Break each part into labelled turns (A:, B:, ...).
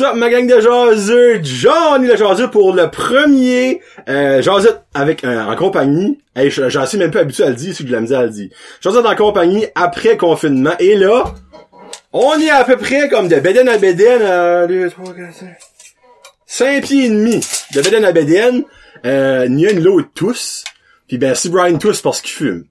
A: what's ma gang de jaseux? Johnny le jaseux pour le premier euh, jaseux avec euh, en compagnie. Hey, j'en suis même pas habitué à le dire, si je la misère à le dire. Jaseux en compagnie après confinement. Et là, on est à peu près comme de Beden à Beden, euh, 2, 3, 4, 5, 5 pieds et demi de Beden à Beden. Euh, une l'autre tous. Puis ben, si Brian tous parce qu'il fume.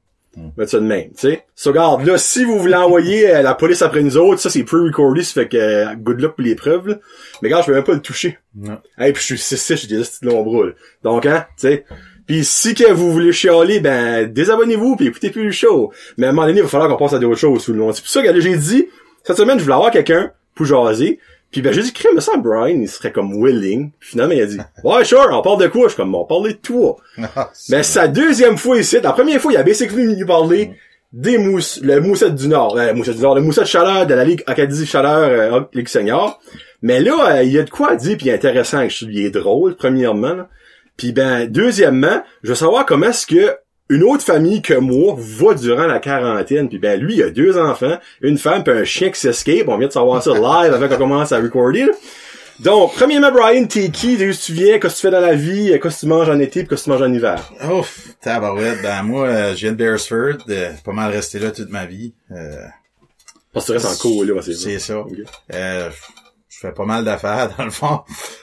A: Mettre ça de même, tu sais. So, regarde, là, si vous voulez envoyer euh, la police après nous autres, ça, c'est pre-recordé, ça fait que, euh, good luck pour les preuves, là. Mais regarde, je peux même pas le toucher.
B: Non.
A: Hey, puis je suis 6 j'ai des petits longs bras, là. Donc, hein, tu sais. Puis si que vous voulez chialer, ben, désabonnez-vous puis écoutez plus le show. Mais à un moment donné, il va falloir qu'on passe à d'autres choses tout le monde. C'est pour ça que là, j'ai dit, cette semaine, je voulais avoir quelqu'un pour jaser. Puis ben, j'ai dit, crème, ça, Brian, il serait comme willing. Puis finalement, il a dit, ouais, sure, on parle de quoi? Je suis comme, on parle de toi. Mais sa deuxième fois ici. La première fois, il a basically venu parler des mousses, le moussette du Nord, euh, moussette du Nord, le moussette chaleur de la Ligue Acadie Chaleur, euh, Ligue Senior. Mais là, euh, il y a de quoi dire, puis intéressant, il est drôle, premièrement. Puis ben, deuxièmement, je veux savoir comment est-ce que une autre famille que moi va durant la quarantaine. Puis ben, lui, il a deux enfants, une femme, puis un chien qui s'escape. On vient de savoir ça live avant qu'on commence à recorder. Donc, premièrement, Brian, t'es qui? D'où tu viens? Qu'est-ce que tu fais dans la vie? Qu'est-ce que tu manges en été? Puis qu'est-ce que tu manges en hiver?
B: Ouf, tabarouette. Ben, moi, euh, je viens de Beresford. euh, pas mal resté là toute ma vie. Euh,
A: Parce que tu restes en cours, là, c'est
B: c'est ça. Euh, je fais pas mal d'affaires, dans le fond.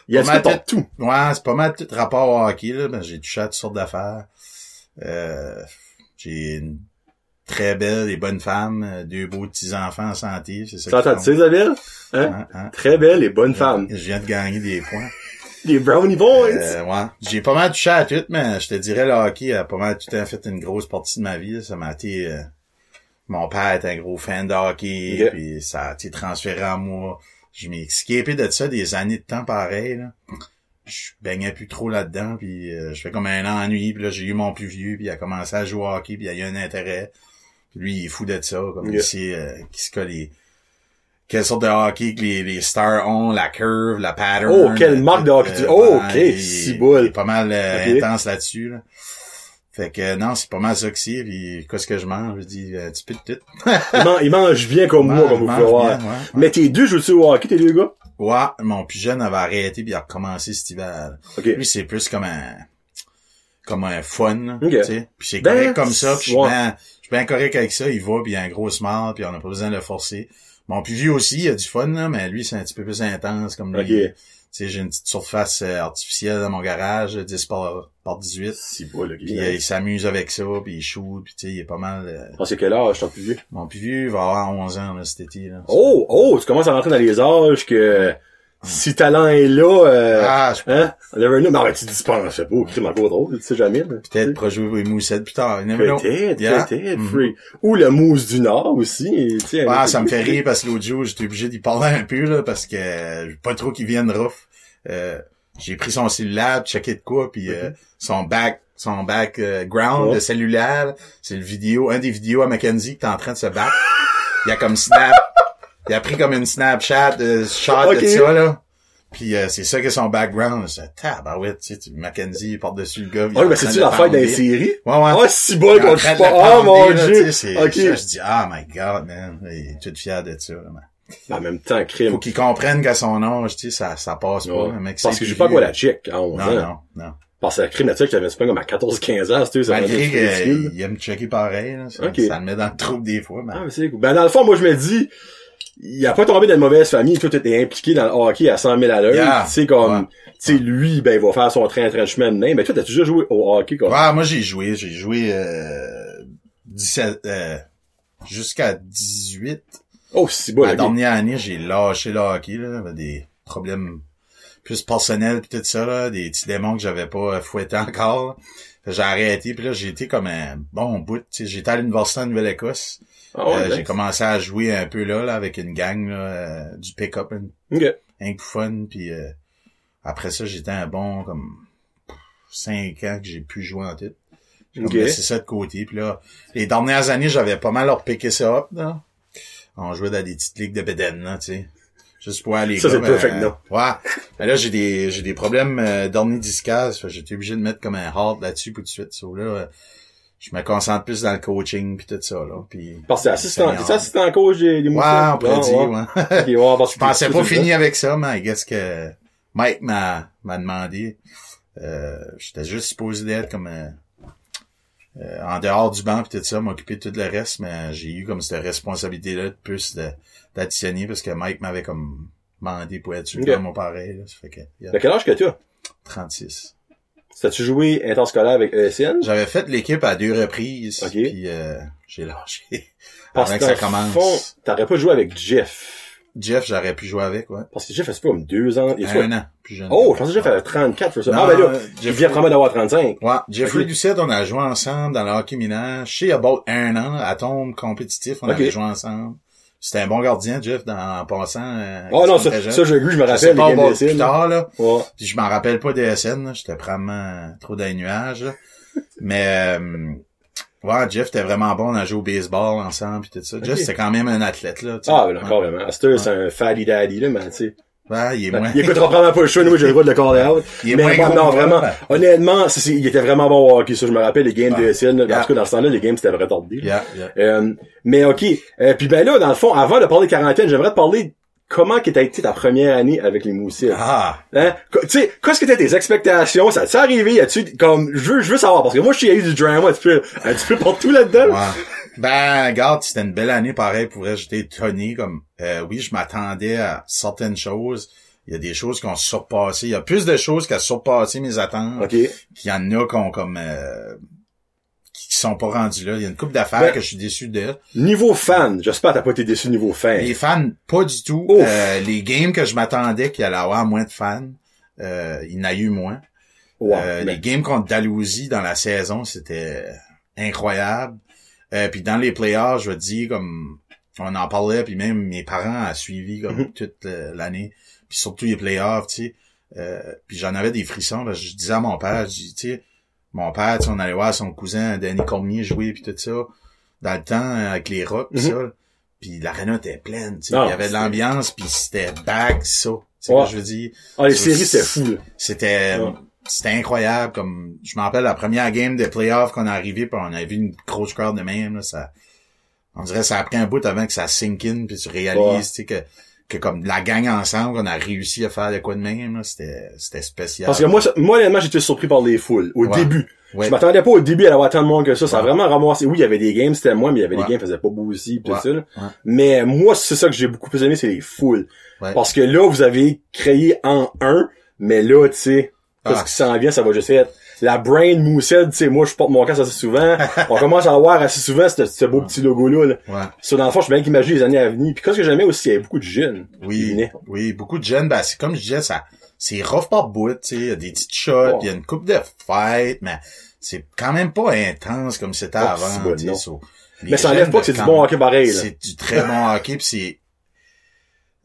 A: Il y a
B: Pas mal
A: du fait tout.
B: Ouais, c'est pas mal tout rapport au hockey, là. Ben, j'ai touché à toutes sortes d'affaires. Euh, j'ai une très belle et bonne femme, deux beaux petits-enfants en santé, c'est ça
A: entend, tu sais, Isabelle? Hein?
B: Hein, hein.
A: Très belle et bonne femme.
B: Je viens de gagner des points.
A: Les brownie boys!
B: Euh, ouais. J'ai pas mal touché à tout, mais je te dirais, le hockey a pas mal tout à fait une grosse partie de ma vie. là. Ça m'a été... euh, mon père est un gros fan de hockey, puis ça a été transféré en moi. Je m'ai escapé de ça des années de temps pareil, là. Je baignais plus trop là-dedans, puis euh, je fais comme un ennui, puis là, j'ai eu mon plus vieux, puis il a commencé à jouer au hockey, puis il a eu un intérêt. Puis lui, il est fou de ça, comme sait euh, qui se colle les... Quelle sorte de hockey que les, les stars ont, la curve, la pattern.
A: Oh, quelle marque de hockey tu- Oh, ok, boule.
B: Il est pas mal euh, intense là-dessus, là. Fait que euh, non, c'est pas mal ça que c'est. Puis qu'est-ce que je mange? Je dis un petit peu de tout.
A: il, man- il mange bien comme moi, comme vous pouvez voir.
B: bien, ouais, ouais.
A: Mais tes deux jouent-tu au hockey, tes deux gars?
B: Ouais, mon plus jeune avait arrêté puis il a recommencé cet hiver. Lui, c'est plus comme un comme un fun, tu sais. Puis c'est
A: Ben,
B: correct comme ça, puis je suis
A: ouais.
B: bien correct avec ça, il va puis il a un gros smile puis on n'a pas besoin de le forcer. Mon plus vieux aussi, il a du fun là, mais lui c'est un petit peu plus intense comme lui. Sais, j'ai une petite surface euh, artificielle dans mon garage, 10 par, par 18.
A: Si boule, ok.
B: Puis euh, il s'amuse avec ça, puis il shoot, puis tu sais, il est pas mal... euh,
A: Ah, quel âge, ton plus vieux?
B: Mon plus vieux va avoir 11 ans là, cet été. Là.
A: Oh, oh, tu commences à rentrer dans les âges que si talent est là, euh,
B: Ah, je
A: hein? Never know. Non, mais tu dis pas, je sais pas, crime encore drôle, tu sais jamais.
B: peut-être pour jouer moussettes plus tard.
A: Peut-être,
B: Yeah.
A: peut-être,
B: Mhm.
A: free. Ou le mousse du Nord aussi, tu sais.
B: Ah, ça me fait rire parce que l'autre jour, j'étais obligé d'y parler un peu, là, parce que euh, pas trop qu'il vienne rough. Euh, j'ai pris son cellulaire, checké de quoi, puis euh, son back, son background
A: Ouais.
B: de cellulaire, c'est le vidéo, un des vidéos à Mackenzie qui est en train de se battre. Il a comme snap, il a pris comme une Snapchat, euh, shot
A: Ok.
B: de ça, là. Puis euh, c'est ça que son background. C'est tabarouette, tu sais, tu- Mackenzie il porte dessus le gars.
A: Oh,
B: en
A: mais c'est-tu la fête d'un série?
B: Ouais, ouais.
A: Ah, si bon qu'on pas. Oh mon
B: là, tu
A: dieu!
B: sais,
A: Ok.
B: ça, je dis, ah my god, man. Il est tout fier de ça, là, man.
A: En même temps, crime.
B: Faut qu'il comprenne qu'à son âge, tu sais, ça, ça passe pas.
A: Ouais.
B: mec
A: Parce que j'ai pas quoi la chick, à 11
B: Non,
A: ans.
B: non, non.
A: Parce que la crime là-dessus, j'avais pas comme à 14-15 ans, c'était ça.
B: Malgré qu'il aime checker pareil, là, ça,
A: Ok.
B: ça le met dans le trouble des fois, mais...
A: Ah, mais c'est cool. Ben, dans le fond, moi, je me dis, il a pas tombé dans une mauvaise famille, tout était impliqué dans le hockey à 100 000 à l'heure.
B: Yeah.
A: Tu sais, comme,
B: Ouais.
A: tu sais, lui, ben, il va faire son train de chemin de même. Mais toi, t'as toujours joué au hockey, comme.
B: Ouais, moi j'ai joué, j'ai joué euh, 17, euh, jusqu'à 18.
A: Oh, si bon,
B: La dernière année, j'ai lâché le hockey, là, j'avais des problèmes plus personnels pis tout ça, là, des petits démons que j'avais pas fouettés encore. J'ai arrêté, puis là, j'ai été comme un bon bout. tu sais, J'étais à l'université en Nouvelle-Écosse.
A: Ah ouais,
B: Euh,
A: nice.
B: j'ai commencé à jouer un peu là, là avec une gang là, euh, du pick-up, un, coup fun, puis euh, après ça, j'étais un bon comme cinq ans que j'ai pu jouer en tête. J'ai laissé ça de côté. Puis là, les dernières années, j'avais pas mal repiqué ça up, là. On jouait dans des petites ligues de bédaine, là, tu sais. Juste pour aller
A: Ça, c'est perfect, non?
B: Ouais. Mais là, j'ai des j'ai des problèmes euh, d'ornie discase. Fait que J'étais obligé de mettre comme un hard là-dessus tout de suite. So, là, euh, je me concentre plus dans le coaching puis tout ça, là. Puis,
A: Parce que assistant, c'est assistant coach des, des
B: Ouais, on pourrait
A: Ah,
B: dire,
A: ouais.
B: ouais.
A: Ok, ouais, parce
B: Je pensais pas fini avec ça, mais guess que Mike m'a, m'a demandé. Euh, j'étais juste supposé d'être comme euh, euh, en dehors du banc pis tout ça, m'occuper de tout le reste, mais j'ai eu comme cette responsabilité-là de plus d'additionner parce que Mike m'avait comme demandé pour être sur mon pareil. Là. Ça fait que a
A: De quel âge que tu as?
B: 36.
A: T'as-tu joué interscolaire avec ESN?
B: J'avais fait l'équipe à deux reprises,
A: Ok.
B: puis euh, j'ai lâché.
A: Parce
B: Avant
A: que
B: ça commence.
A: fond, t'aurais pas joué avec Jeff.
B: Jeff, j'aurais pu jouer avec, ouais.
A: Parce que Jeff, c'est pas comme deux ans. Il
B: Un an, plus jeune.
A: Oh, je pensais que Jeff avait 34 pour ça.
B: Non,
A: ah, ben là,
B: euh,
A: il
B: Jeff-
A: vient probablement d'avoir 35.
B: Ouais, Jeffrey
A: Ok.
B: Doucette, on a joué ensemble dans le hockey mineur. Chez About un an, à tombe compétitif, on avait joué ensemble. C'était un bon gardien, Jeff, dans, en passant.
A: Oh non, ça, ça, j'ai vu, je me
B: Je
A: rappelle,
B: pas
A: les
B: plus
A: d'ESN.
B: tard, là.
A: Ouais.
B: Puis je m'en rappelle pas des SN, là. J'étais probablement trop dans les nuages, là. Mais, euh, ouais, Jeff était vraiment bon. On a joué au baseball ensemble puis tout ça. Jeff, c'était quand même un athlète, là.
A: Ah, ben, encore vraiment. Astor, c'est un faddy daddy, là, mais tu sais.
B: Ouais, il est moins.
A: Il écoutera probablement pas le show, nous, j'ai le droit de le caller out.
B: Il est
A: mais
B: moins
A: moi, non,
B: que
A: vraiment,
B: moi.
A: honnêtement, il était vraiment bon au hockey, ça, je me rappelle, les games
B: Ah.
A: de SN.
B: Yeah.
A: Tout cas, dans ce temps-là, les games, c'était là.
B: Yeah, yeah.
A: Euh, mais ok. Euh, puis ben là, dans le fond, avant de parler de quarantaine, j'aimerais te parler comment que t'as été ta première année avec les Moussets.
B: Ah,
A: Hein? Tu sais, qu'est-ce que t'as tes expectations? Ça t'est arrivé? As-tu, comme, je veux, je veux savoir, parce que moi, je suis eu du drama un petit peu, un petit peu partout là-dedans.
B: Ben, regarde, c'était une belle année pareil pour vrai. J'étais étonné comme euh, oui, je m'attendais à certaines choses. Il y a des choses qui ont surpassé. Il y a plus de choses qui ont surpassé mes attentes.
A: Ok.
B: Qu'il y en a qui ont comme euh, qui sont pas rendus là. Il y a une couple d'affaires
A: Ben-
B: que je suis déçu de.
A: Niveau fan, j'espère que t'as pas été déçu niveau fan.
B: Les fans, pas du tout. Euh, les games que je m'attendais qu'il allait avoir moins de fans, euh, il y en a eu moins.
A: Ouais,
B: Euh,
A: mais-
B: Les games contre Dalhousie dans la saison, c'était incroyable. Euh, puis dans les playoffs, je veux dire, comme on en parlait, puis même mes parents ont suivi comme
A: Mhm.
B: toute l'année. Puis surtout les playoffs, tu sais. Euh, puis j'en avais des frissons. parce que je disais à mon père, je dis, tu sais, mon père, tu sais, on allait voir son cousin Danny Cormier jouer puis tout ça. Dans le temps, euh, avec les rocks pis
A: Mhm.
B: ça. Puis l'aréna était pleine, tu sais. Il y avait de l'ambiance, puis c'était back, ça. Sais
A: Ouais.
B: que je veux dire?
A: ah, les séries, c'était fou.
B: C'était
A: Ouais.
B: C'était incroyable comme je me rappelle la première game de playoff qu'on est arrivé puis on avait vu une grosse crowd de même là, ça on dirait que ça a pris un bout avant que ça sink in puis tu réalises
A: Ouais.
B: tu sais que que comme la gang ensemble on a réussi à faire de quoi de même là, c'était c'était spécial.
A: Parce que moi, moi, honnêtement, j'étais surpris par les foules, au
B: Ouais.
A: début.
B: Ouais.
A: Je m'attendais pas au début à avoir tant de monde que ça. Ça a vraiment ramassé. Oui, il y avait des games, c'était moi, mais il y avait des games qui faisaient pas beau aussi, pis tout ça, là. Mais moi, c'est ça que j'ai beaucoup plus aimé, c'est les foules.
B: Ouais.
A: Parce que là, vous avez créé en un, mais là, tu sais, qu'est-ce
B: Ah.
A: qui s'en vient, ça va juste être la brain moussette, tu sais, moi, je porte mon casque assez souvent. On commence à avoir assez souvent ce, ce beau petit logo-là, là.
B: Ouais.
A: Ça, dans le fond, je suis bien qu'imaginer les années à venir. Puis qu'est-ce que j'aimais aussi, il y avait beaucoup de jeunes.
B: Oui, oui, beaucoup de jeunes, ben, c'est comme je disais, ça, c'est rough par bout, tu sais, il y a des petites shots, il y a une coupe de fight, mais c'est quand même pas intense comme c'était
A: Oh,
B: avant,
A: bon,
B: so,
A: Mais ça enlève pas que c'est du bon hockey pareil.
B: C'est du très bon hockey, puis c'est,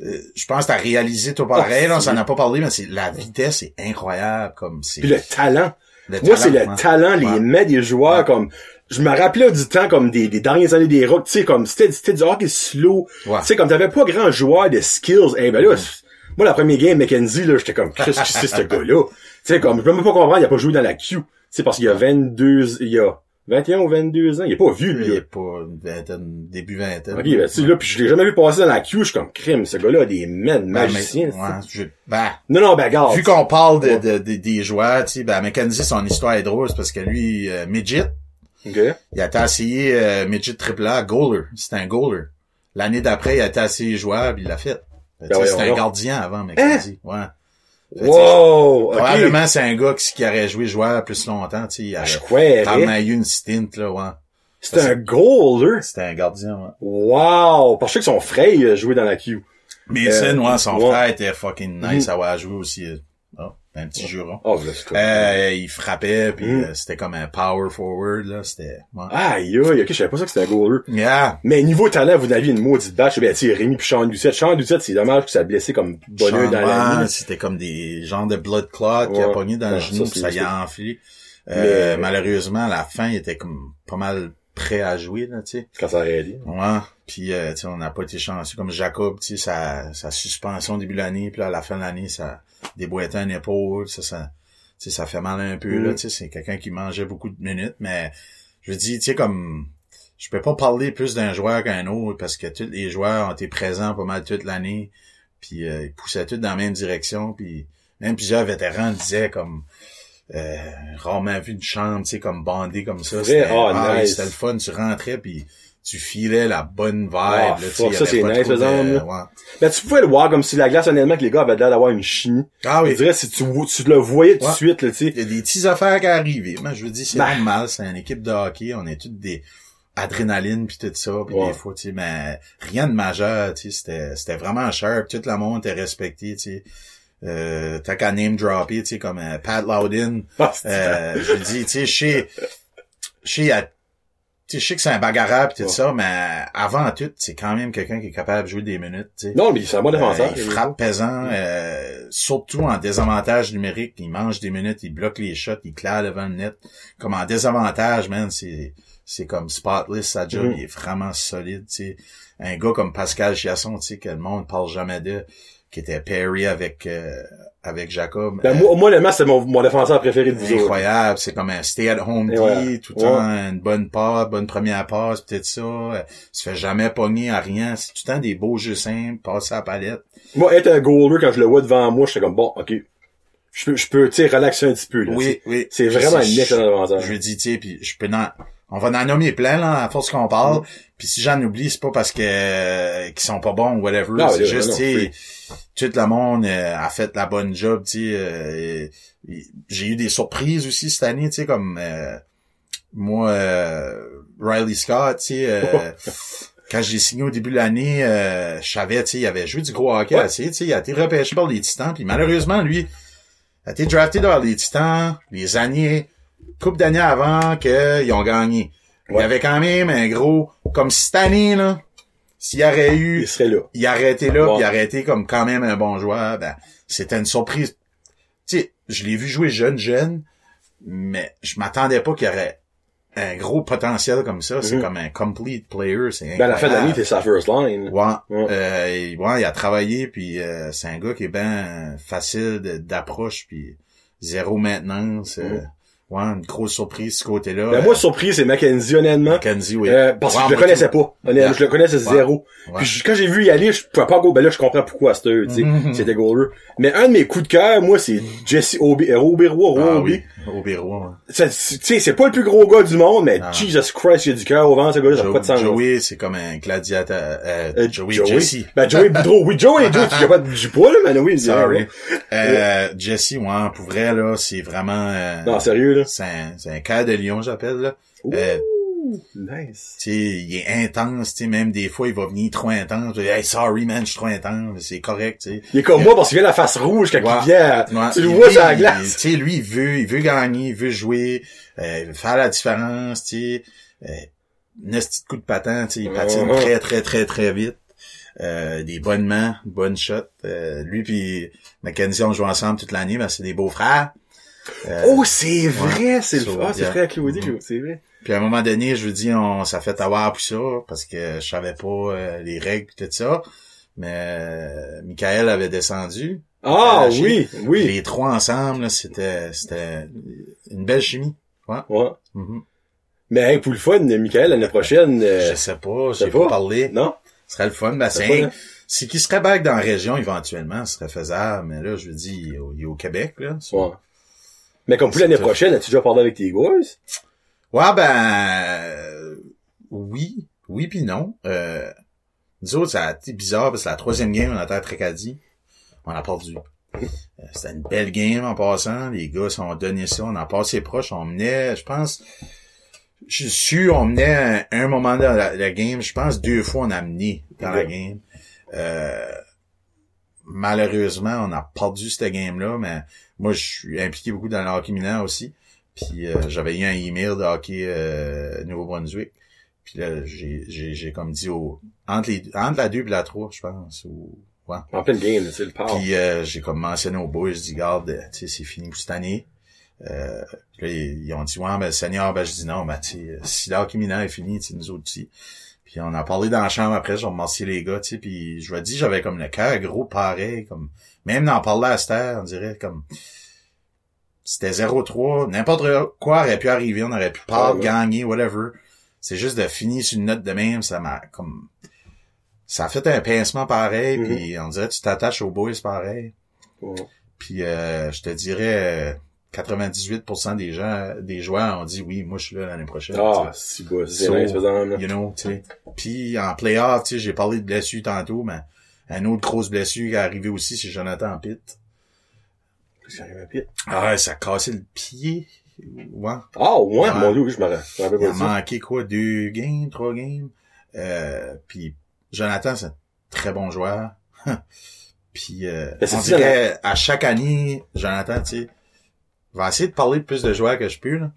B: euh, je pense que t'as réalisé tout pareil,
A: Oh,
B: là, on
A: c'est-
B: s'en a pas parlé, mais c'est, la vitesse est incroyable, comme c'est,
A: Puis le talent.
B: le
A: Moi, c'est le
B: talent,
A: les
B: Ouais.
A: mains des joueurs,
B: Ouais.
A: comme, je me rappelais du temps comme des, des dernières années des rocks, tu sais, comme, c'était, c'était du hockey slow.
B: Ouais.
A: Tu sais, comme t'avais pas grand joueur de skills. Eh ben là, c'est- moi, la première game, Mackenzie, là, j'étais comme, qu'est-ce que c'est ce gars-là? Tu sais, comme, je peux même pas comprendre, il a pas joué dans la queue. Tu sais, parce qu'il y a 22, il y a 21 ou 22 ans, il est pas vieux, lui,
B: Il est pas une vingtaine, début vingtaine.
A: Ok, ben, tu sais, là, puis je l'ai jamais vu passer dans la queue, je suis comme, crime, ce gars-là a des mains de
B: Ben, ouais, je- ben,
A: Non, non, ben, garde.
B: Vu qu'on parle de, de- de- des joueurs, tu sais, ben, Mackenzie, son histoire est drôle, c'est parce que lui, euh, Midget,
A: Ok.
B: il a été essayé euh, Midget triple A, goaler. C'était un goaler. L'année d'après, il a été essayé joueur, puis il l'a fait.
A: Ben
B: C'était un gardien avant, Mackenzie. Ouais.
A: Wow!
B: Probablement, c'est un gars qui, qui aurait joué joueur plus longtemps, tu sais.
A: Ah, Je
B: probablement eu une stint, là, ouais.
A: C'était un goaler.
B: C'était un gardien, ouais.
A: Wow! Parce que son frère il a joué dans la queue.
B: Mason,
A: Euh,
B: ouais, son
A: ouais.
B: frère était fucking nice
A: Mhm.
B: à avoir joué aussi. Un petit juron.
A: Oh?
B: Euh, il frappait, puis
A: Mhm.
B: euh, c'était comme un power forward, là. C'était... Ouais.
A: Aïe, aïe, ok, je savais pas ça que c'était un goaler.
B: Yeah.
A: Mais niveau talent, vous aviez une maudite batch. Ben, tu sais, Rémi puis Sean Doucette. Sean Doucette, c'est dommage que ça a blessé comme bonheur dans la.
B: C'était comme des genres de blood clot qui a pogné dans le genou,
A: ça,
B: puis
A: c'est-
B: ça y a enflé. Euh,
A: Mais-
B: Malheureusement, à la fin, il était comme pas mal prêt à jouer, là, tu sais.
A: Quand ça a aidé.
B: Ouais. Puis, euh, tu sais, on n'a pas été chanceux. Comme Jacob, tu sais, sa, sa suspension au début de l'année, puis là, à la fin de l'année, ça déboîtait un épaule, ça, ça, tu sais, ça fait mal un peu,
A: Mm.
B: là, tu sais, c'est quelqu'un qui mangeait beaucoup de minutes, mais je dis, tu sais, comme, je peux pas parler plus d'un joueur qu'un autre parce que tous les joueurs ont été présents pas mal toute l'année, puis euh, ils poussaient tous dans la même direction, puis même plusieurs vétérans disaient comme, euh, rarement vu une chambre, tu sais, comme bandée comme ça. C'était
A: Ah,
B: ah,
A: nice.
B: le fun, tu rentrais, puis tu filais la bonne vibe,
A: Ah,
B: là, tu
A: ça, c'est nice,
B: de- ouais.
A: Ben, tu pouvais le voir comme si la glace, honnêtement, que les gars avaient l'air d'avoir une chimie.
B: Ah
A: Je
B: oui.
A: dirais, si tu, tu le voyais tout de
B: Ouais.
A: suite, là, tu sais.
B: Il y a des petites affaires qui arrivent. Moi, je veux dire, c'est
A: Ben.
B: normal, c'est une équipe de hockey, on est toutes des adrénaline puis tout ça, puis
A: Ouais.
B: des fois, tu sais, mais rien de majeur, tu sais, c'était, c'était vraiment cher, puis tout le monde était respecté, tu sais. Euh, t'as qu'à name dropper, tu sais, comme euh, Pat Loudon,
A: Ah,
B: euh, je dis, tu sais, je sais, je sais, à- tu sais, je sais que c'est un bagarreur pis tout
A: Ouais.
B: ça, mais avant tout, c'est quand même quelqu'un qui est capable de jouer des minutes.
A: Non, mais c'est un bon défenseur.
B: Euh, il frappe pesant, euh, surtout en désavantage numérique. Il mange des minutes, il bloque les shots, il claire devant le net. Comme en désavantage, man, c'est c'est comme spotless, sa job,
A: Mhm.
B: il est vraiment solide, sais. Un gars comme Pascal Chiasson, tu sais, que le monde parle jamais de, qui était Perry avec euh, avec Jacob.
A: Ben, moi, moi, honnêtement, c'est mon, mon défenseur préféré de vous
B: incroyable, c'est comme un stay-at-home
A: voilà.
B: tout le temps une bonne passe, bonne première passe, peut-être ça. Euh, se fait jamais pogner à rien. C'est tout le temps des beaux jeux simples, passer à la palette.
A: Moi, être un goaler, quand je le vois devant moi, j'étais comme, bon, ok. Je peux, je peux, tu sais, relaxer un petit peu, là.
B: Oui, oui.
A: C'est vraiment un
B: je-
A: excellent défenseur.
B: Je dis, tu sais, puis je peux en, on va en nommer plein, là, à force qu'on parle. Puis si j'en oublie, c'est pas parce que euh, qu'ils sont pas bons ou whatever. C'est juste, tu sais, tout le monde euh, a fait la bonne job, tu sais. euh, j'ai eu des surprises aussi cette année, tu sais, comme euh, moi, euh, Riley Scott, tu sais. euh, Quand j'ai signé au début de l'année, euh, je savais, tu sais, il avait joué du gros hockey
A: Ouais.
B: assez, tu sais, il a été repêché par les Titans, puis malheureusement, lui, a été drafté dans les Titans les années, couple d'années avant qu'ils ont gagné. Il y
A: Ouais.
B: avait quand même un gros, comme cette année, là, s'il y aurait eu,
A: Il serait là.
B: il aurait été là, il aurait été comme quand même un bon joueur, ben, c'était une surprise. Tu sais, je l'ai vu jouer jeune, jeune, mais je m'attendais pas qu'il y aurait un gros potentiel comme ça. C'est
A: Mhm.
B: comme un complete player, c'est
A: Ben, à la fin de l'année, t'es sa first line.
B: Ouais,
A: Ouais.
B: Euh, ouais, il a travaillé, puis euh, c'est un gars qui est bien facile d'approche, puis zéro maintenance. euh, ouais, une grosse surprise ce côté-là.
A: Ben, moi, surpris, c'est Mackenzie, honnêtement.
B: Mackenzie, oui.
A: Euh, parce que je le connaissais
B: tout.
A: pas. Honnêtement, je le connaissais
B: Ouais.
A: zéro.
B: Ouais.
A: Puis je- quand j'ai vu y aller, je pouvais pas go. Ben là, je comprends pourquoi c'était eux, tu sais.
B: Mhm.
A: C'était goaler. Mais un de mes coups de cœur, moi, c'est Jesse Obi, euh, Obirois,
B: Ah
A: Roby.
B: oui, ouais.
A: Tu sais, c'est pas le plus gros gars du monde, mais
B: Ah.
A: Jesus Christ, il a du cœur au ventre, ce gars-là, ça n'a pas de sens.
B: Joey, c'est comme un gladiateur. Euh,
A: Euh,
B: Joey, Jesse.
A: Ben, Joey Boudreau. Oui, Joey, Joey, tu pas du pas, là, mais oui,
B: Sorry. Euh, Jesse, ouais, pour vrai, là, c'est vraiment... euh,
A: Non, sérieux, là.
B: c'est un, un cœur de lion, j'appelle, là.
A: Ouh,
B: Euh,
A: nice.
B: tu sais, il est intense, tu sais, même des fois, il va venir trop intense. Hey, sorry, man, je suis trop intense. C'est correct, tu sais.
A: Il est comme moi parce qu'il vient la face rouge quand
B: Ouais.
A: il vient.
B: Ouais,
A: tu le vois sur la glace.
B: Tu sais, lui, il veut, il veut gagner, il veut jouer, euh, il veut faire la différence, tu sais. Euh, une petite coup de patin, tu sais, il patine
A: Mhm.
B: très, très, très, très vite. Euh, des bonnes mains, bonnes shots. Euh, lui puis Mackenzie ont joué ensemble toute l'année, ben c'est des beaux frères. Euh,
A: Oh, c'est vrai, c'est le
B: So,
A: ah, c'est vrai, Claudie,
B: Mhm.
A: c'est vrai.
B: Puis à un moment donné, je vous dis, on s'est fait avoir pour ça, parce que je savais pas euh, les règles et tout ça. Mais euh, Michael avait descendu.
A: Ah, oui, oui.
B: Les trois ensemble, c'était c'était une belle chimie.
A: Ouais.
B: Mhm.
A: Mais hey, pour le fun, Michael, l'année prochaine,
B: Je sais pas,
A: sais
B: j'ai
A: pas.
B: pas parlé.
A: non?
B: Ce serait le fun. Ben,
A: C'est pas,
B: c'est qu'il serait back dans la région éventuellement, ce serait faisable. Mais là, je veux dire, il est au, il est au Québec, là.
A: Ouais. Mais comme pour l'année prochaine, as-tu déjà parlé avec tes boys?
B: Ouais, ben euh, oui, oui puis non. Euh, nous autres, ça a été bizarre parce que la troisième game, on a été à Tracadie. On a perdu. Euh, C'était une belle game en passant. Les gars sont donné ça. On a passé proche. On menait, je pense, je suis sûr, on menait un, un moment dans la, la game. Je pense deux fois on a mené dans la game. Euh, malheureusement, on a perdu cette game-là, mais moi, je suis impliqué beaucoup dans le hockey mineur aussi. Puis euh, j'avais eu un email de hockey euh, Nouveau-Brunswick. Puis là, j'ai, comme dit au entre les entre la 2 et la 3, je pense. Ou, ouais.
A: En pleine game, sais, le power.
B: Puis euh, j'ai comme mentionné aux boys, je dis garde, tu sais, c'est fini pour cette année. Euh, puis là, ils, ils ont dit ouais, ben Seigneur, ben je dis non, ben tu si le hockey mineur est fini, tu nous autres aussi. Puis on a parlé dans la chambre après, j'ai remercié les gars, tu sais, puis je lui ai dit, j'avais comme le cœur gros pareil, comme même d'en parler à cette heure, on dirait comme c'était 0-3. N'importe quoi aurait pu arriver. On aurait pu perdre,
A: Ouais, ouais.
B: gagner, whatever. C'est juste de finir sur une note de même, ça m'a comme... Ça a fait un pincement pareil,
A: Mhm.
B: puis on dirait tu t'attaches aux boys pareil.
A: Ouais.
B: Puis euh, je te dirais 98% des gens, des joueurs ont dit oui, moi je suis là l'année prochaine.
A: Ah, si, bah, c'est
B: So. You know, tu sais. Puis en playoff, tu sais, j'ai parlé de blessure tantôt, mais une autre grosse blessure qui est arrivée aussi, c'est Jonathan Pitt.
A: Qu'est-ce qui arrive à Pitt?
B: Ah, ça a cassé le pied. Ouais.
A: Ah, ouais,
B: Ouais.
A: mon dieu, oui, je me rappelle
B: Il a manqué quoi, deux games, trois games? Euh, puis Jonathan, c'est un très bon joueur. puis euh, on dirait à chaque année, Jonathan, tu sais, va essayer de parler de plus de joueurs que je peux. Là.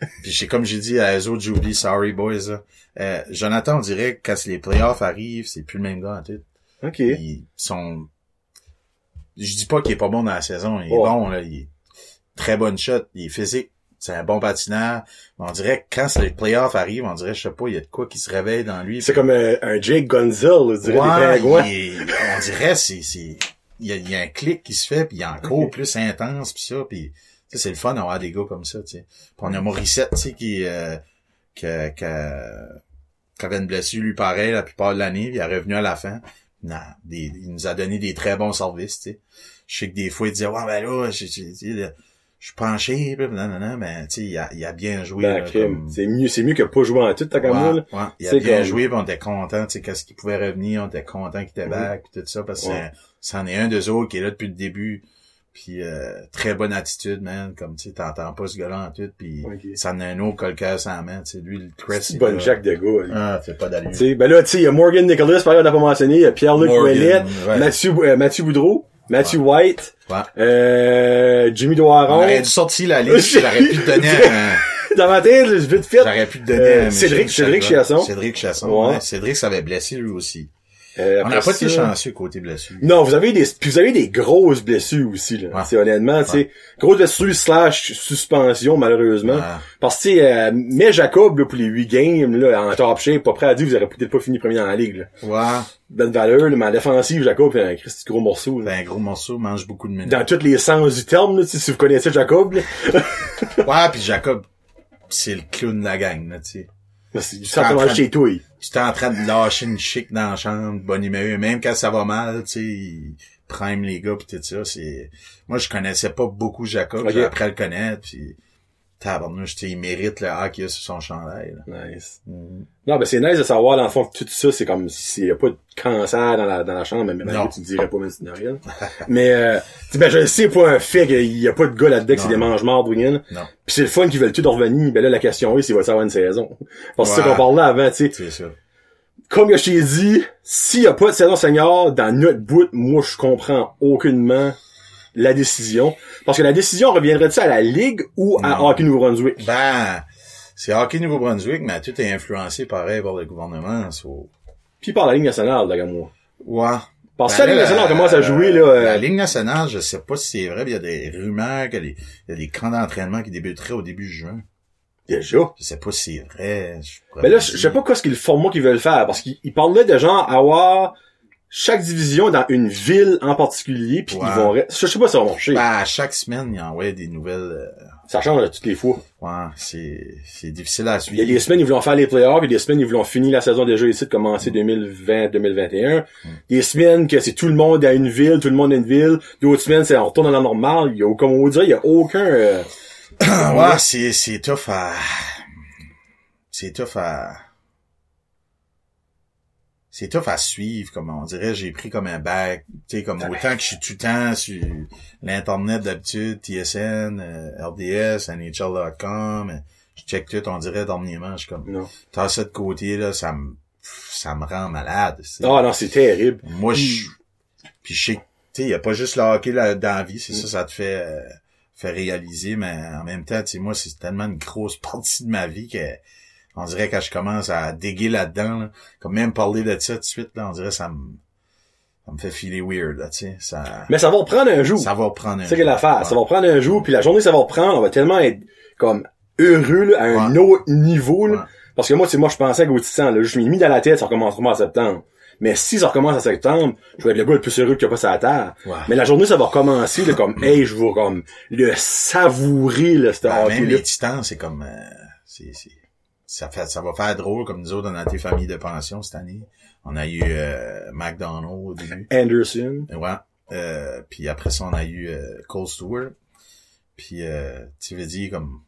B: puis c'est comme j'ai dit à autres, j'oublie, sorry boys. là. Euh, Jonathan, on dirait que quand les playoffs arrivent, c'est plus le même gars en tête.
A: Ok.
B: Ils sont. Je dis pas qu'il est pas bon dans la saison. Il est
A: Ouais.
B: bon, là. Il est très bonne shot. Il est physique. C'est un bon patineur. Mais on dirait que quand les playoffs arrivent, on dirait, je sais pas, il y a de quoi qui se réveille dans lui.
A: C'est comme un Jake Gunzel, je dirais,
B: Ouais,
A: des
B: est- on dirait, c'est, c'est, il y, a, il y a un clic qui se fait, puis il est encore
A: Ok.
B: plus intense, puis ça, puis c'est le fun d'avoir des gars comme ça, tu sais. On a Morissette, tu sais, qui, euh, qui, qui, qui avait une blessure, lui, pareil, la plupart de l'année, il est revenu à la fin. Non, des- il nous a donné des très bons services, tu sais. Je sais que des fois, il disait, ouais, ben là, je suis penché, non, non, non, mais tu sais, il a, il a bien joué.
A: Ben,
B: comme-
A: C'est mieux, c'est mieux que pas jouer en tout, moi,
B: Ouais, ouais. Il a bien
A: comme-
B: joué, puis on était content, tu sais, qu'est-ce qu'il pouvait revenir, on était content qu'il était
A: Mhm.
B: back, tout ça, parce que
A: Ouais.
B: c'en est un des autres qui est là depuis le début, puis euh, très bonne attitude, man, comme, tu sais, t'entends pas ce gars-là en tout, puis ça en a un autre colcaire sans main, sais, lui, le Chris,
A: C'est bonne jack de.
B: Ah, c'est pas d'allure.
A: Tu sais, ben là, tu sais, il y a Morgan Nicholas, par exemple, on n'a pas mentionné, il y a Pierre-Luc
B: ouais.
A: Mathieu, euh, Mathieu Boudreau, Mathieu White,
B: Ouais.
A: euh, Jimmy
B: On
A: Doiron.
B: aurait dû sortir la liste, j'aurais pu te donner un,
A: Dans ma tête, vite fait.
B: j'aurais pu te donner
A: Euh,
B: un
A: Cédric- Cédric. Chiasson.
B: Cédric Chasson,
A: Ouais.
B: ouais. Cédric s'avait blessé lui aussi.
A: Euh,
B: On n'a pas été chanceux côté blessure.
A: Non, vous avez des, puis vous avez des grosses blessures aussi, là.
B: Ouais.
A: C'est honnêtement, tu sais, grosses blessures slash suspension, malheureusement.
B: Ouais.
A: Parce que, tu sais, euh, mais Jacob, là, pour les 8 games, là, en top shape, pas prêt à dire, vous aurez peut-être pas fini premier dans la ligue, là.
B: Ouais.
A: Bonne valeur, là, mais en défensive, Jacob, c'est un Christy gros morceau, là.
B: C'est un gros morceau, mange beaucoup de minutes.
A: Dans tous les sens du terme, là, si vous connaissez Jacob, là.
B: Ouais, puis Jacob, c'est le clown de la gang, là, tu sais.
A: Chez toi.
B: Tu t'es en train de lâcher une chic dans la chambre, bonne humeur, même quand ça va mal, tu sais, il prime les gars pis tout ça, c'est... Moi, je connaissais pas beaucoup Jacob, j'ai appris à le connaître, puis tabarnouche, tu sais, il mérite le A qu'il y a sur son chandail, là.
A: Nice.
B: Mm.
A: Non, ben c'est nice de savoir, dans le fond, que tout ça, c'est comme s'il y a pas de cancer dans la, dans la chambre, mais même
B: Non.
A: tu dirais pas, même si rien. mais, euh, tu sais, ben, je sais pas un fait qu'il y a pas de gars là-dedans que c'est des mange-morts, Dwingin.
B: Non,
A: Pis c'est le fun qu'ils veulent tout revenir. Ben là, la question est, s'il va y avoir une saison? Parce que c'est
B: Ouais.
A: ça qu'on parlait avant, tu sais.
B: c'est ça.
A: Comme que je t'ai dit, s'il y a pas de saison senior dans notre bout, moi, je comprends aucunement la décision. Parce que la décision reviendrait-tu à la Ligue ou à
B: Non.
A: Hockey Nouveau-Brunswick?
B: Ben, c'est Hockey Nouveau-Brunswick, mais tout est influencé pareil par le gouvernement, so...
A: Puis par la Ligue nationale, là, moi.
B: Ouais.
A: Parce que
B: Ben
A: la Ligue nationale commence à
B: euh,
A: jouer, là, euh,
B: La Ligue nationale, je sais pas si c'est vrai, mais il y a des rumeurs qu'il y a des, il y a des camps d'entraînement qui débuteraient au début juin.
A: déjà?
B: Je sais pas si c'est vrai. je
A: Mais là, je sais pas quoi ce qu'ils le format qu'ils veulent faire, parce qu'ils ils parlaient de genre avoir chaque division dans une ville en particulier, puis ils vont... Je sais pas si ça va marcher.
B: À chaque semaine, il envoie des nouvelles. euh,
A: Ça change à toutes les fois.
B: ouais, c'est, c'est difficile à
A: Il y
B: suivre.
A: a des semaines, ils voulaient faire les playoffs, et des semaines, ils voulaient finir la saison déjà ici, de commencer 2020-2021. Des semaines que c'est tout le monde à une ville, tout le monde à une ville. D'autres semaines, c'est on retourne dans la normale. Il y a, comme on dirait, il y a aucun... euh,
B: ouais, c'est, c'est tough à, c'est tough à, c'est tough à suivre, comme on dirait, j'ai pris comme un bac, tu sais, comme autant que je suis tout le temps sur l'internet d'habitude, TSN, euh, RDS, NHL.com, euh, je check tout, on dirait, dernièrement, je suis comme,
A: Non.
B: t'as ça de côté, là, ça me, ça me rend malade, tu sais.
A: Ah non, c'est terrible.
B: Moi, je, puis je sais, que, tu sais, y a pas juste le hockey là, dans la vie, c'est ça, ça te fait, euh, fait réaliser, mais en même temps, tu sais, moi, c'est tellement une grosse partie de ma vie que, on dirait quand je commence à déguer là-dedans, là, comme même parler de ça tout de suite, là, on dirait ça me, ça me fait filer weird, là, tu sais, ça,
A: Mais ça va reprendre un jour.
B: ça va prendre un
A: C'est ça qu'elle a l'affaire. Ça
B: Ouais.
A: va prendre un jour, puis la journée ça va reprendre, on va tellement être comme heureux là, à un
B: Ouais.
A: autre niveau. Là.
B: Ouais.
A: Parce que moi, c'est moi je pensais qu'au Titan, là, je m'ai mis dans la tête, ça recommencera en septembre. Mais si ça recommence en septembre, je vais être le gars le plus heureux qu'il y a pas sur la terre.
B: Ouais.
A: Mais la journée, ça va recommencer, là, comme, hey, je vais comme, le savourer, là, ce
B: Ben, même les titans, c'est comme, euh, c'est, c'est, ça fait, ça va faire drôle comme nous autres, on a été famille de pension cette année. On a eu, euh, McDonald au début.
A: Anderson.
B: Ouais. Euh, puis après ça, on a eu euh, Cole Stewart. Puis, euh, tu veux dire, comme,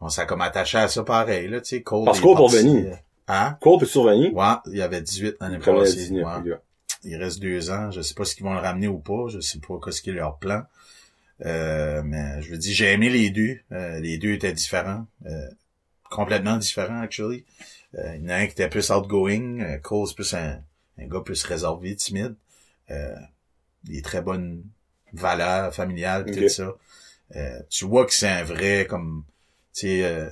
B: on s'est comme attaché à ça pareil, là, tu sais. Cole
A: Parce Cole pour
B: parti,
A: venir.
B: euh, Hein?
A: Cole peut survenir.
B: Ouais, il y avait 18 l'année passée.
A: 19,
B: ouais. Il reste deux ans. Je sais pas ce qu'ils vont le ramener ou pas. Je sais pas qu'est-ce qui est leur plan. Euh, mais je veux dire, j'ai aimé les deux. Euh, les deux étaient différents. Euh, complètement différents, actually. Euh, il y en a un qui était plus outgoing. Euh, c'est plus un, un gars plus réservé, timide. Euh, des très bonnes valeurs familiales, pis
A: Ok.
B: tout ça. Euh, tu vois que c'est un vrai, comme, tu sais, euh,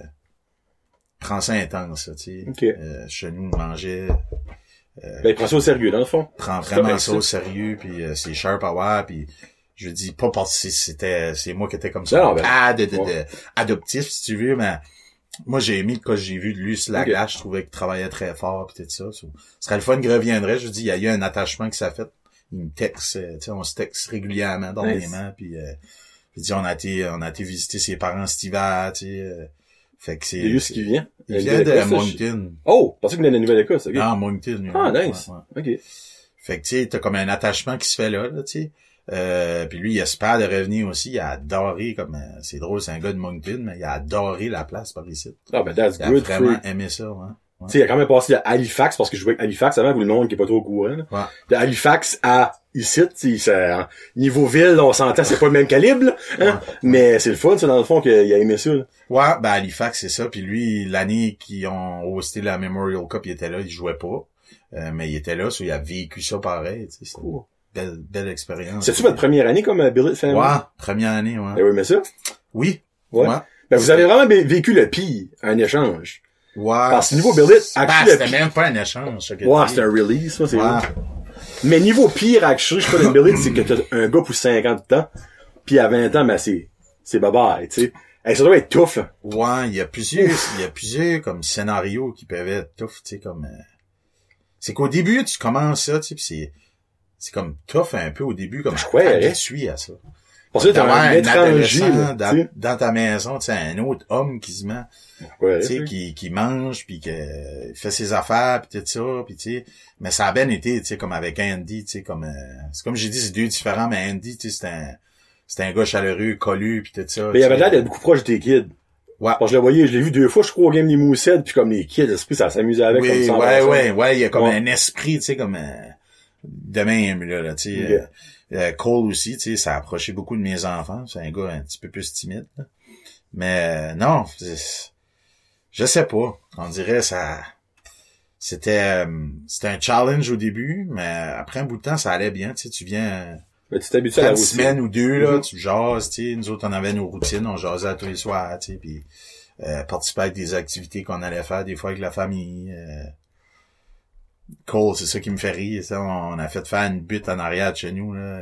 B: prends ça intense, tu sais.
A: Ok.
B: Euh, chez nous, on mangeait
A: Ben, il prend ça au sérieux, dans le fond.
B: prend
A: C'est
B: vraiment ça au sérieux puis euh, c'est sharp voir puis je dis pas parce que c'était c'est moi qui étais comme ça
A: Non, ben,
B: ah, de, de, de-
A: ouais.
B: adoptif si tu veux mais moi j'ai aimé quand j'ai vu de lui sur la
A: Ok.
B: glace je trouvais qu'il travaillait très fort puis tout ça ce serait le fun qu'il reviendrait je dis il y a eu un attachement ça a fait il me texte euh, tu sais on se texte régulièrement dernièrement puis euh, je dis on a été on a été visiter ses parents cet hiver tu sais euh, fait que c'est
A: Il qui vient.
B: il
A: La
B: vient de
A: ça,
B: Moncton
A: Oh, parce qu'il venait de la Nouvelle-Écosse, ok.
B: ah Moncton.
A: Ah,
B: Ouais,
A: nice.
B: ouais.
A: Ok.
B: Fait que tu sais, t'as comme un attachement qui se fait là, là, tu sais. Euh, puis lui, il espère de revenir aussi. Il a adoré, comme euh, c'est drôle, c'est un gars de Moncton, mais il a adoré la place par ici.
A: Ah, ben, that's
B: Il a
A: good.
B: vraiment aimé ça, ouais.
A: Tu sais, il a quand même passé à Halifax, parce que je jouais avec Halifax avant, pour le monde qui est pas trop au courant, là.
B: Ouais.
A: De Halifax à ici, c'est, hein, niveau ville, on s'entend, c'est pas le même calibre, hein. Mais c'est le fun, ça, dans le fond, qu'il a aimé ça, là.
B: Ouais, ben Halifax, c'est ça. Puis lui, l'année qu'ils ont hosté la Memorial Cup, il était là, il jouait pas. Euh, mais il était là, so il a vécu ça pareil. C'est une belle, belle expérience.
A: C'est-tu votre première année comme euh, Billet Family?
B: Ouais, première année, ouais.
A: Avez aimé ça?
B: Oui.
A: Ouais.
B: Ouais.
A: Ben, vous avez vraiment vécu le pire, un échange.
B: Ouais.
A: Parce que niveau Billet,
B: Ben,
A: actually,
B: c'était même pas un échange.
A: Ouais,
B: dis.
A: un release, ça, c'est
B: Ouais.
A: Mais niveau pire, actually, je pas, dans Billet, c'est que t'as un gars pour 50 ans, puis à 20 ans, ben, c'est, c'est bye tu sais. Hey, ça doit être tough, là.
B: Ouais, il y a plusieurs, il y a plusieurs comme scénarios qui peuvent être tough, tu sais, comme. euh, C'est qu'au début, tu commences ça, tu sais, pis c'est, c'est comme tough un peu au début, comme
A: Je croyais,
B: t'habitues à ça.
A: Parce que t'as un étranger, là,
B: dans, ta maison, tu sais, un autre homme qui se met,
A: Ouais,
B: tu sais,
A: ouais.
B: qui, qui mange, puis qui fait ses affaires, puis tout ça, puis tu sais, mais ça a bien été, tu sais, comme avec Andy, tu sais, comme, euh, c'est comme j'ai dit, c'est deux différents, mais Andy, tu sais, c'est un, c'est un gars chaleureux, collu, puis tout ça.
A: Mais il avait l'air d'être beaucoup proche de tes kids.
B: Ouais.
A: Parce que je le voyais, je l'ai vu deux fois, je crois, au game des Moussettes, puis comme les kids, l'esprit, ça s'amusait avec comme
B: oui,
A: ça.
B: ouais, ouais, ouais, il y a comme
A: Ouais.
B: un esprit, tu sais, comme euh, de même, là, là tu sais. Euh, euh, Cole aussi, tu sais, ça a approché beaucoup de mes enfants. C'est un gars un petit peu plus timide. là. Mais euh, non, je sais pas. On dirait ça. C'était euh, c'était un challenge au début, mais après un bout de temps, ça allait bien. Tu sais, tu viens
A: Mais tu t'habitues à la
B: une
A: routine.
B: semaine ou deux, là,
A: Mhm.
B: tu jases, tu sais. Nous autres, on avait nos routines, on jasait à tous les soirs, tu sais, puis euh, participer à des activités qu'on allait faire des fois avec la famille. euh. Cole, c'est ça qui me fait rire. Ça, on a fait faire une butte en arrière de chez nous. Là.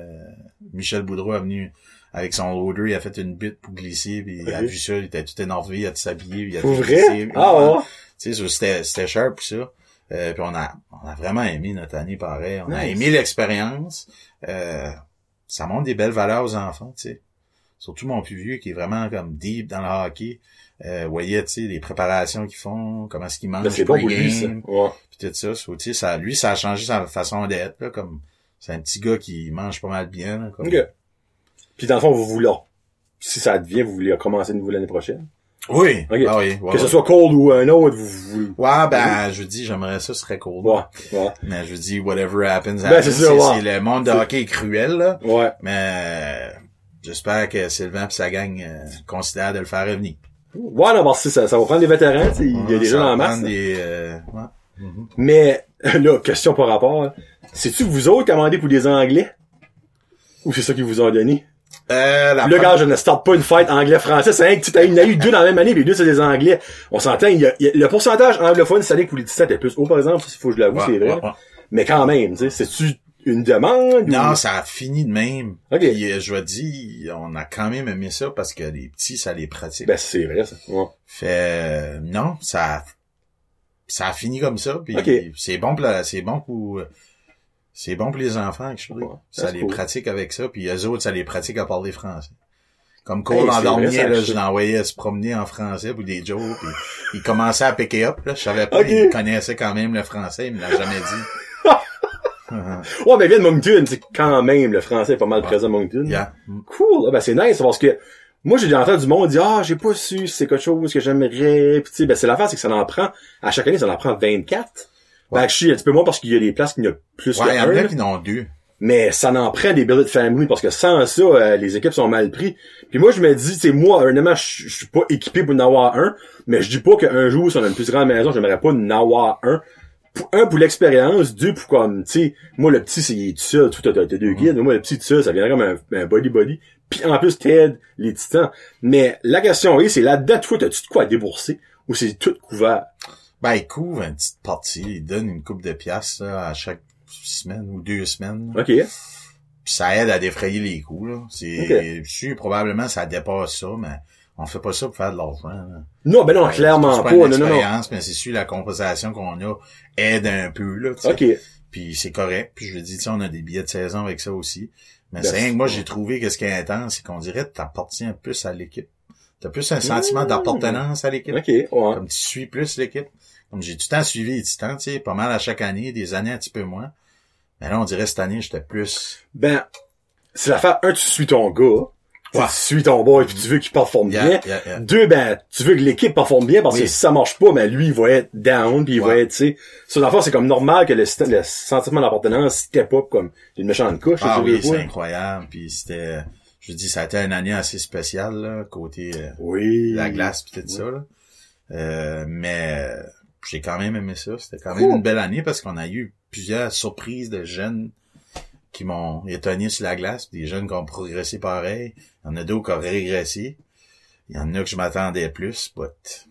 B: Michel Boudreau est venu avec son loader, il a fait une butte pour glisser, puis il a vu ça, il était tout énervé, il a tout s'habiller, puis il a tout puis-
A: Ah ouais?
B: tu sais, c'était, c'était cher pour ça. Euh, puis on a, on a vraiment aimé notre année pareil. On a aimé l'expérience. Euh, ça montre des belles valeurs aux enfants, tu sais. Surtout mon plus vieux qui est vraiment comme deep dans le hockey. Euh, vous voyez, tu sais, les préparations qu'ils font, comment est-ce qu'ils mangent,
A: Ben, c'est bon pour lui, ça. Ouais.
B: puis tout ça. So, ça, lui, ça a changé sa façon d'être, là, comme, c'est un petit gars qui mange pas mal bien, là, comme.
A: Ok. Puis dans le fond, vous voulez, si ça devient, vous voulez recommencer de nouveau l'année prochaine.
B: Oui,
A: Ok.
B: ah oui, ouais,
A: que ce soit Cold ou un autre, vous, vous...
B: Ouais, ben, je dis, j'aimerais ça, ce serait cool.
A: Ouais, ouais.
B: Mais je dis, whatever happens,
A: Ben,
B: happens.
A: ouais.
B: c'est le monde de hockey est cruel, là.
A: Ouais.
B: Mais j'espère que Sylvain et sa gang euh, considèrent de le faire revenir.
A: Ouais, non, que ça, ça va prendre des vétérans, il y a des gens en masse.
B: Des, euh, ouais. Mhm.
A: Mais, là, question par rapport, là. c'est-tu que vous autres commandez pour des Anglais? Ou c'est ça qu'ils vous ont donné?
B: Euh, la
A: Le gars, je ne starte pas une fête anglais-français. C'est rien que tu t'as- il y en a eu deux dans la même année, puis les deux, c'est des Anglais. On s'entend, il y a, il y a- le pourcentage anglophone cette année pour les 17 est plus haut, par exemple, il faut que je l'avoue,
B: Ouais,
A: c'est vrai.
B: ouais, ouais.
A: Mais quand même, tu sais, c'est-tu une demande?
B: Non,
A: ou-
B: ça a fini de même.
A: Ok.
B: Puis, euh, je vais dire, on a quand même aimé ça parce que les petits, ça les pratique.
A: Ben, c'est vrai, ça. Ouais.
B: Fait, euh, non, ça, ça a fini comme ça, puis
A: Ok.
B: c'est bon pour c'est bon pour c'est bon pour les enfants, actually.
A: Ouais,
B: ça les
A: cool.
B: pratique avec ça, puis eux autres, ça les pratique à parler français. Comme Cole endormi,
A: ça,
B: là,
A: je
B: je l'envoyais se promener en français pour des jokes, puis il commençait à picker up, là. Je savais pas,
A: Ok.
B: il connaissait quand même le français, il me l'a jamais dit.
A: Ouais, ben, il vient de Moncton, c'est quand même, le français est pas mal présent à Moncton.
B: Yeah.
A: Cool. Ah, ben, c'est nice parce que moi, j'ai déjà entendu du monde dire, ah, j'ai pas su si c'est quelque chose que j'aimerais. Puis, tu sais, ben, c'est l'affaire, c'est que ça en prend, à chaque année, ça en prend 24.
B: Ouais.
A: Ben, je suis un petit peu moins parce qu'il y a des places qui n'y a plus
B: Ouais, il y en
A: qu'un.
B: a
A: là.
B: qui en ont deux.
A: Mais ça en prend des billets de family parce que sans ça, euh, les équipes sont mal pris. Puis moi, je me dis, sais, moi, honnêtement, je je suis pas équipé pour en avoir un, mais je dis pas qu'un jour, si on a une plus grande maison, j'aimerais pas en avoir un. Un, pour l'expérience, deux, pour comme, tu sais, moi, le petit, c'est il est tout seul, tout, t'as deux guides, mais moi, le petit tout seul, ça viendrait comme un, un body-body. Puis en plus, t'aides les titans. Mais la question est, c'est là-dedans, toi, t'as-tu de quoi à débourser? Ou c'est tout couvert?
B: Ben, il couvre une petite partie, il donne une coupe de piastres, là, à chaque semaine ou deux semaines.
A: OK.
B: Puis ça aide à défrayer les coûts, là. C'est,
A: Ok.
B: je suis probablement, ça dépasse ça, mais on fait pas ça pour faire de l'argent, là.
A: Non, ben non,
B: Ouais,
A: clairement
B: c'est
A: pas.
B: une expérience, mais c'est sûr la compensation qu'on a aide un peu, là.
A: OK.
B: Puis c'est correct. Puis je le dis, on a des billets de saison avec ça aussi. Mais
A: Ben,
B: c'est rien que moi, j'ai trouvé que ce qui est intense, c'est qu'on dirait que t'appartiens plus à l'équipe. T'as plus un sentiment d'appartenance à l'équipe.
A: OK, ouais.
B: Comme tu suis plus l'équipe. Comme j'ai tout le temps suivi les titans, tu sais, pas mal à chaque année, des années un petit peu moins. Mais là, on dirait cette année, j'étais plus...
A: Ben, c'est l'affaire, un, tu suis ton gars.
B: Ouais.
A: Tu suis ton boy puis tu veux qu'il performe
B: Yeah,
A: bien.
B: yeah, yeah.
A: Deux, ben, tu veux que l'équipe performe bien parce que si ça marche pas, ben lui, il va être down puis il va être, tu sais. Sur l'affaire, c'est comme normal que le, le sentiment d'appartenance step up comme une méchante couche.
B: Ah oui, c'est
A: pas.
B: incroyable. Puis c'était... Je dis, ça a été une année assez spéciale, là, côté euh,
A: Oui.
B: la glace pis tout ça, là. Euh, mais j'ai quand même aimé ça. C'était quand
A: Cool.
B: même une belle année parce qu'on a eu plusieurs surprises de jeunes qui m'ont étonné sur la glace. Des jeunes qui ont progressé pareil. Il y en a d'autres qui ont régressé. Il y en a que je m'attendais plus, but,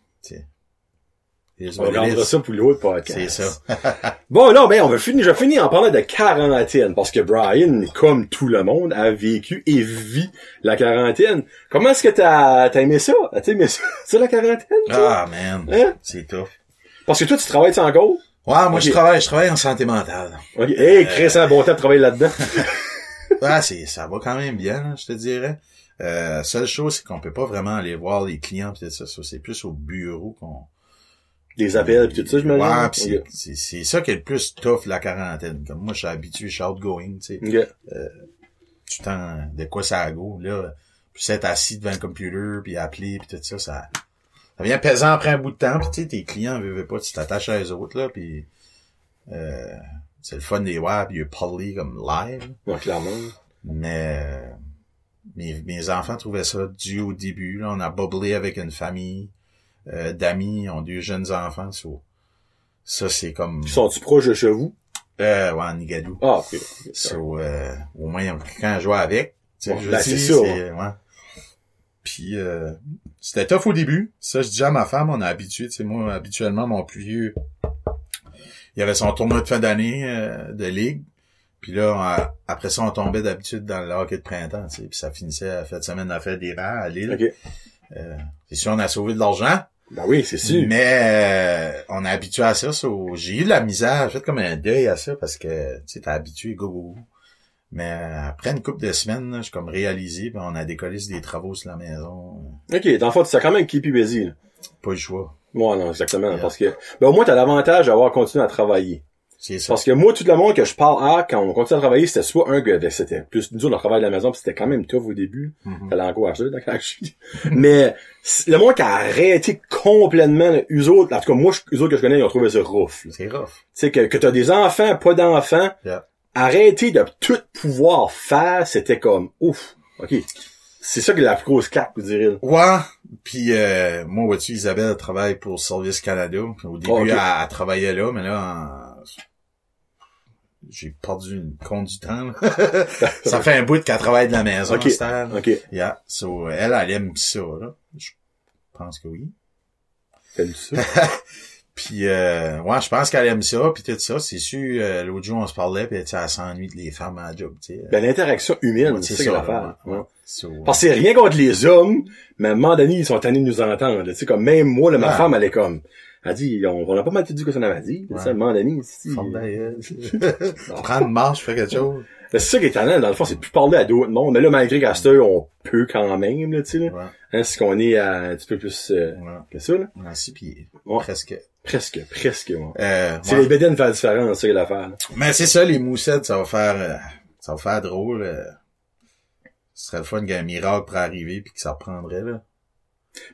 A: On regardera ça pour l'autre podcast.
B: C'est ça.
A: Bon, là, ben, on va finir, je vais finir en parlant de quarantaine, parce que Brian, comme tout le monde, a vécu et vit la quarantaine. Comment est-ce que t'as, t'as aimé ça? T'as aimé ça, ça, la quarantaine, toi?
B: ah, man.
A: Hein?
B: C'est tough.
A: Parce que toi, tu travailles encore?
B: Ouais, moi, je travaille, je travaille en santé mentale.
A: Ok. Hey, Chris, un bon temps de travailler là-dedans.
B: Ah, c'est, ça va quand même bien, je te dirais. Euh, seule chose, c'est qu'on peut pas vraiment aller voir les clients pis tout ça. Ça, c'est plus au bureau qu'on...
A: Des appels pis tout ça, je me
B: Ouais, pis c'est, c'est, ça qui est le plus tough, la quarantaine. Comme moi, je suis habitué, je suis outgoing, tu sais.
A: Ok.
B: Tout le temps, de quoi ça a go, là. Puis être assis devant le computer, puis appeler, puis tout ça, ça... Ça vient pesant après un bout de temps, puis tu sais, tes clients, veulent, veulent pas, tu t'attaches à eux autres, là, puis... Euh, c'est le fun des voir, puis ils parler comme live.
A: Ouais, clairement.
B: Mais euh, mes, mes enfants trouvaient ça dû au début. Là. On a boblé avec une famille euh, d'amis, ils ont deux jeunes enfants. so- ça, c'est comme...
A: Sont-tu proches de chez vous?
B: Euh, ouais, en Nigadou.
A: Ah, ok.
B: So, euh, au moins, ils ont quelqu'un à jouer avec. Tu sais,
A: Bon,
B: je
A: ben, c'est
B: ouais. Puis, euh, c'était tough au début. Ça, je dis à ma femme, on est habitué. Tu sais, moi, habituellement, mon plus vieux, il avait son tournoi de fin d'année euh, de ligue. Puis là, on- après ça, on tombait d'habitude dans le hockey de printemps, tu sais. Puis ça finissait à la fin de semaine à faire des rangs à Lille.
A: Ok.
B: Euh, c'est sûr, on a sauvé de l'argent.
A: Ben oui, c'est sûr.
B: Mais euh, on est habitué à ça. so, j'ai eu de la misère. J'ai fait comme un deuil à ça parce que tu sais, t'es habitué, go, go, go. Mais euh, après une couple de semaines, j'ai comme réalisé, puis on a décollé sur des travaux sur la maison.
A: Ok, dans le fond, tu sais quand même keep you busy, là.
B: Pas le choix.
A: Moi, non, exactement.
B: Yeah.
A: Parce que, ben, au moins, t'as l'avantage d'avoir continué à travailler.
B: C'est ça.
A: Parce que moi, tout le monde que je parle à, quand on continue à travailler, c'était soit un gars, c'était plus dur le travail de la maison, puis c'était quand même tough au début. T'as quand je suis. Mais, le monde qui a arrêté complètement, eux autres, en tout cas, moi, eux autres que je connais, ils ont trouvé ça rough.
B: C'est rough.
A: Tu sais, que, que t'as des enfants, pas d'enfants,
B: Yeah.
A: Arrêter de tout pouvoir faire, c'était comme, ouf, ok. C'est ça qui est la plus grosse claque, vous direz.
B: Ouais. Puis euh, moi, vois-tu, Isabelle elle travaille pour Service Canada. Au début,
A: Oh,
B: elle, elle travaillait là, mais là, en- j'ai perdu le compte du temps. ça fait un bout qu'elle travaille de la maison.
A: Ok. Ok.
B: Yeah. So, elle, elle aime ça, là. Je pense que oui.
A: T'aimes ça?
B: Puis, euh, ouais, je pense qu'elle aime ça, puis tout ça. C'est sûr, euh, l'autre jour, on se parlait, puis tu sais, elle s'ennuie de les femmes à la job, tu sais.
A: Ben, l'interaction humaine,
B: Ouais,
A: c'est ça, qu'il y a à faire.
B: ouais, ouais. So,
A: Parce que c'est rien contre les hommes, mais à un moment donné, ils sont tannés de nous entendre. Tu sais, comme même moi, là, ma femme, elle est comme, Elle dit, on, on a pas mal tout dit que ça avait dit.
B: Ouais.
A: Ça, à un moment donné, si-.
B: Prends une marche, fais quelque chose.
A: C'est ça qui est étonnant, dans le fond, c'est plus parler à d'autres mondes. Mais là, malgré heure, on peut quand même, là, tu sais, là. Hein, c'est qu'on est à un petit peu plus, euh, que ça, là.
B: À six pieds.
A: Ouais.
B: Presque.
A: Presque, presque, ouais.
B: Euh,
A: C'est
B: ouais.
A: les bédaines la différence, c'est l'affaire.
B: Mais c'est ça, les moussettes, ça va faire, euh, ça va faire drôle. euh. Ce serait le fun qu'il y ait un miracle pour arriver puis que ça reprendrait, là.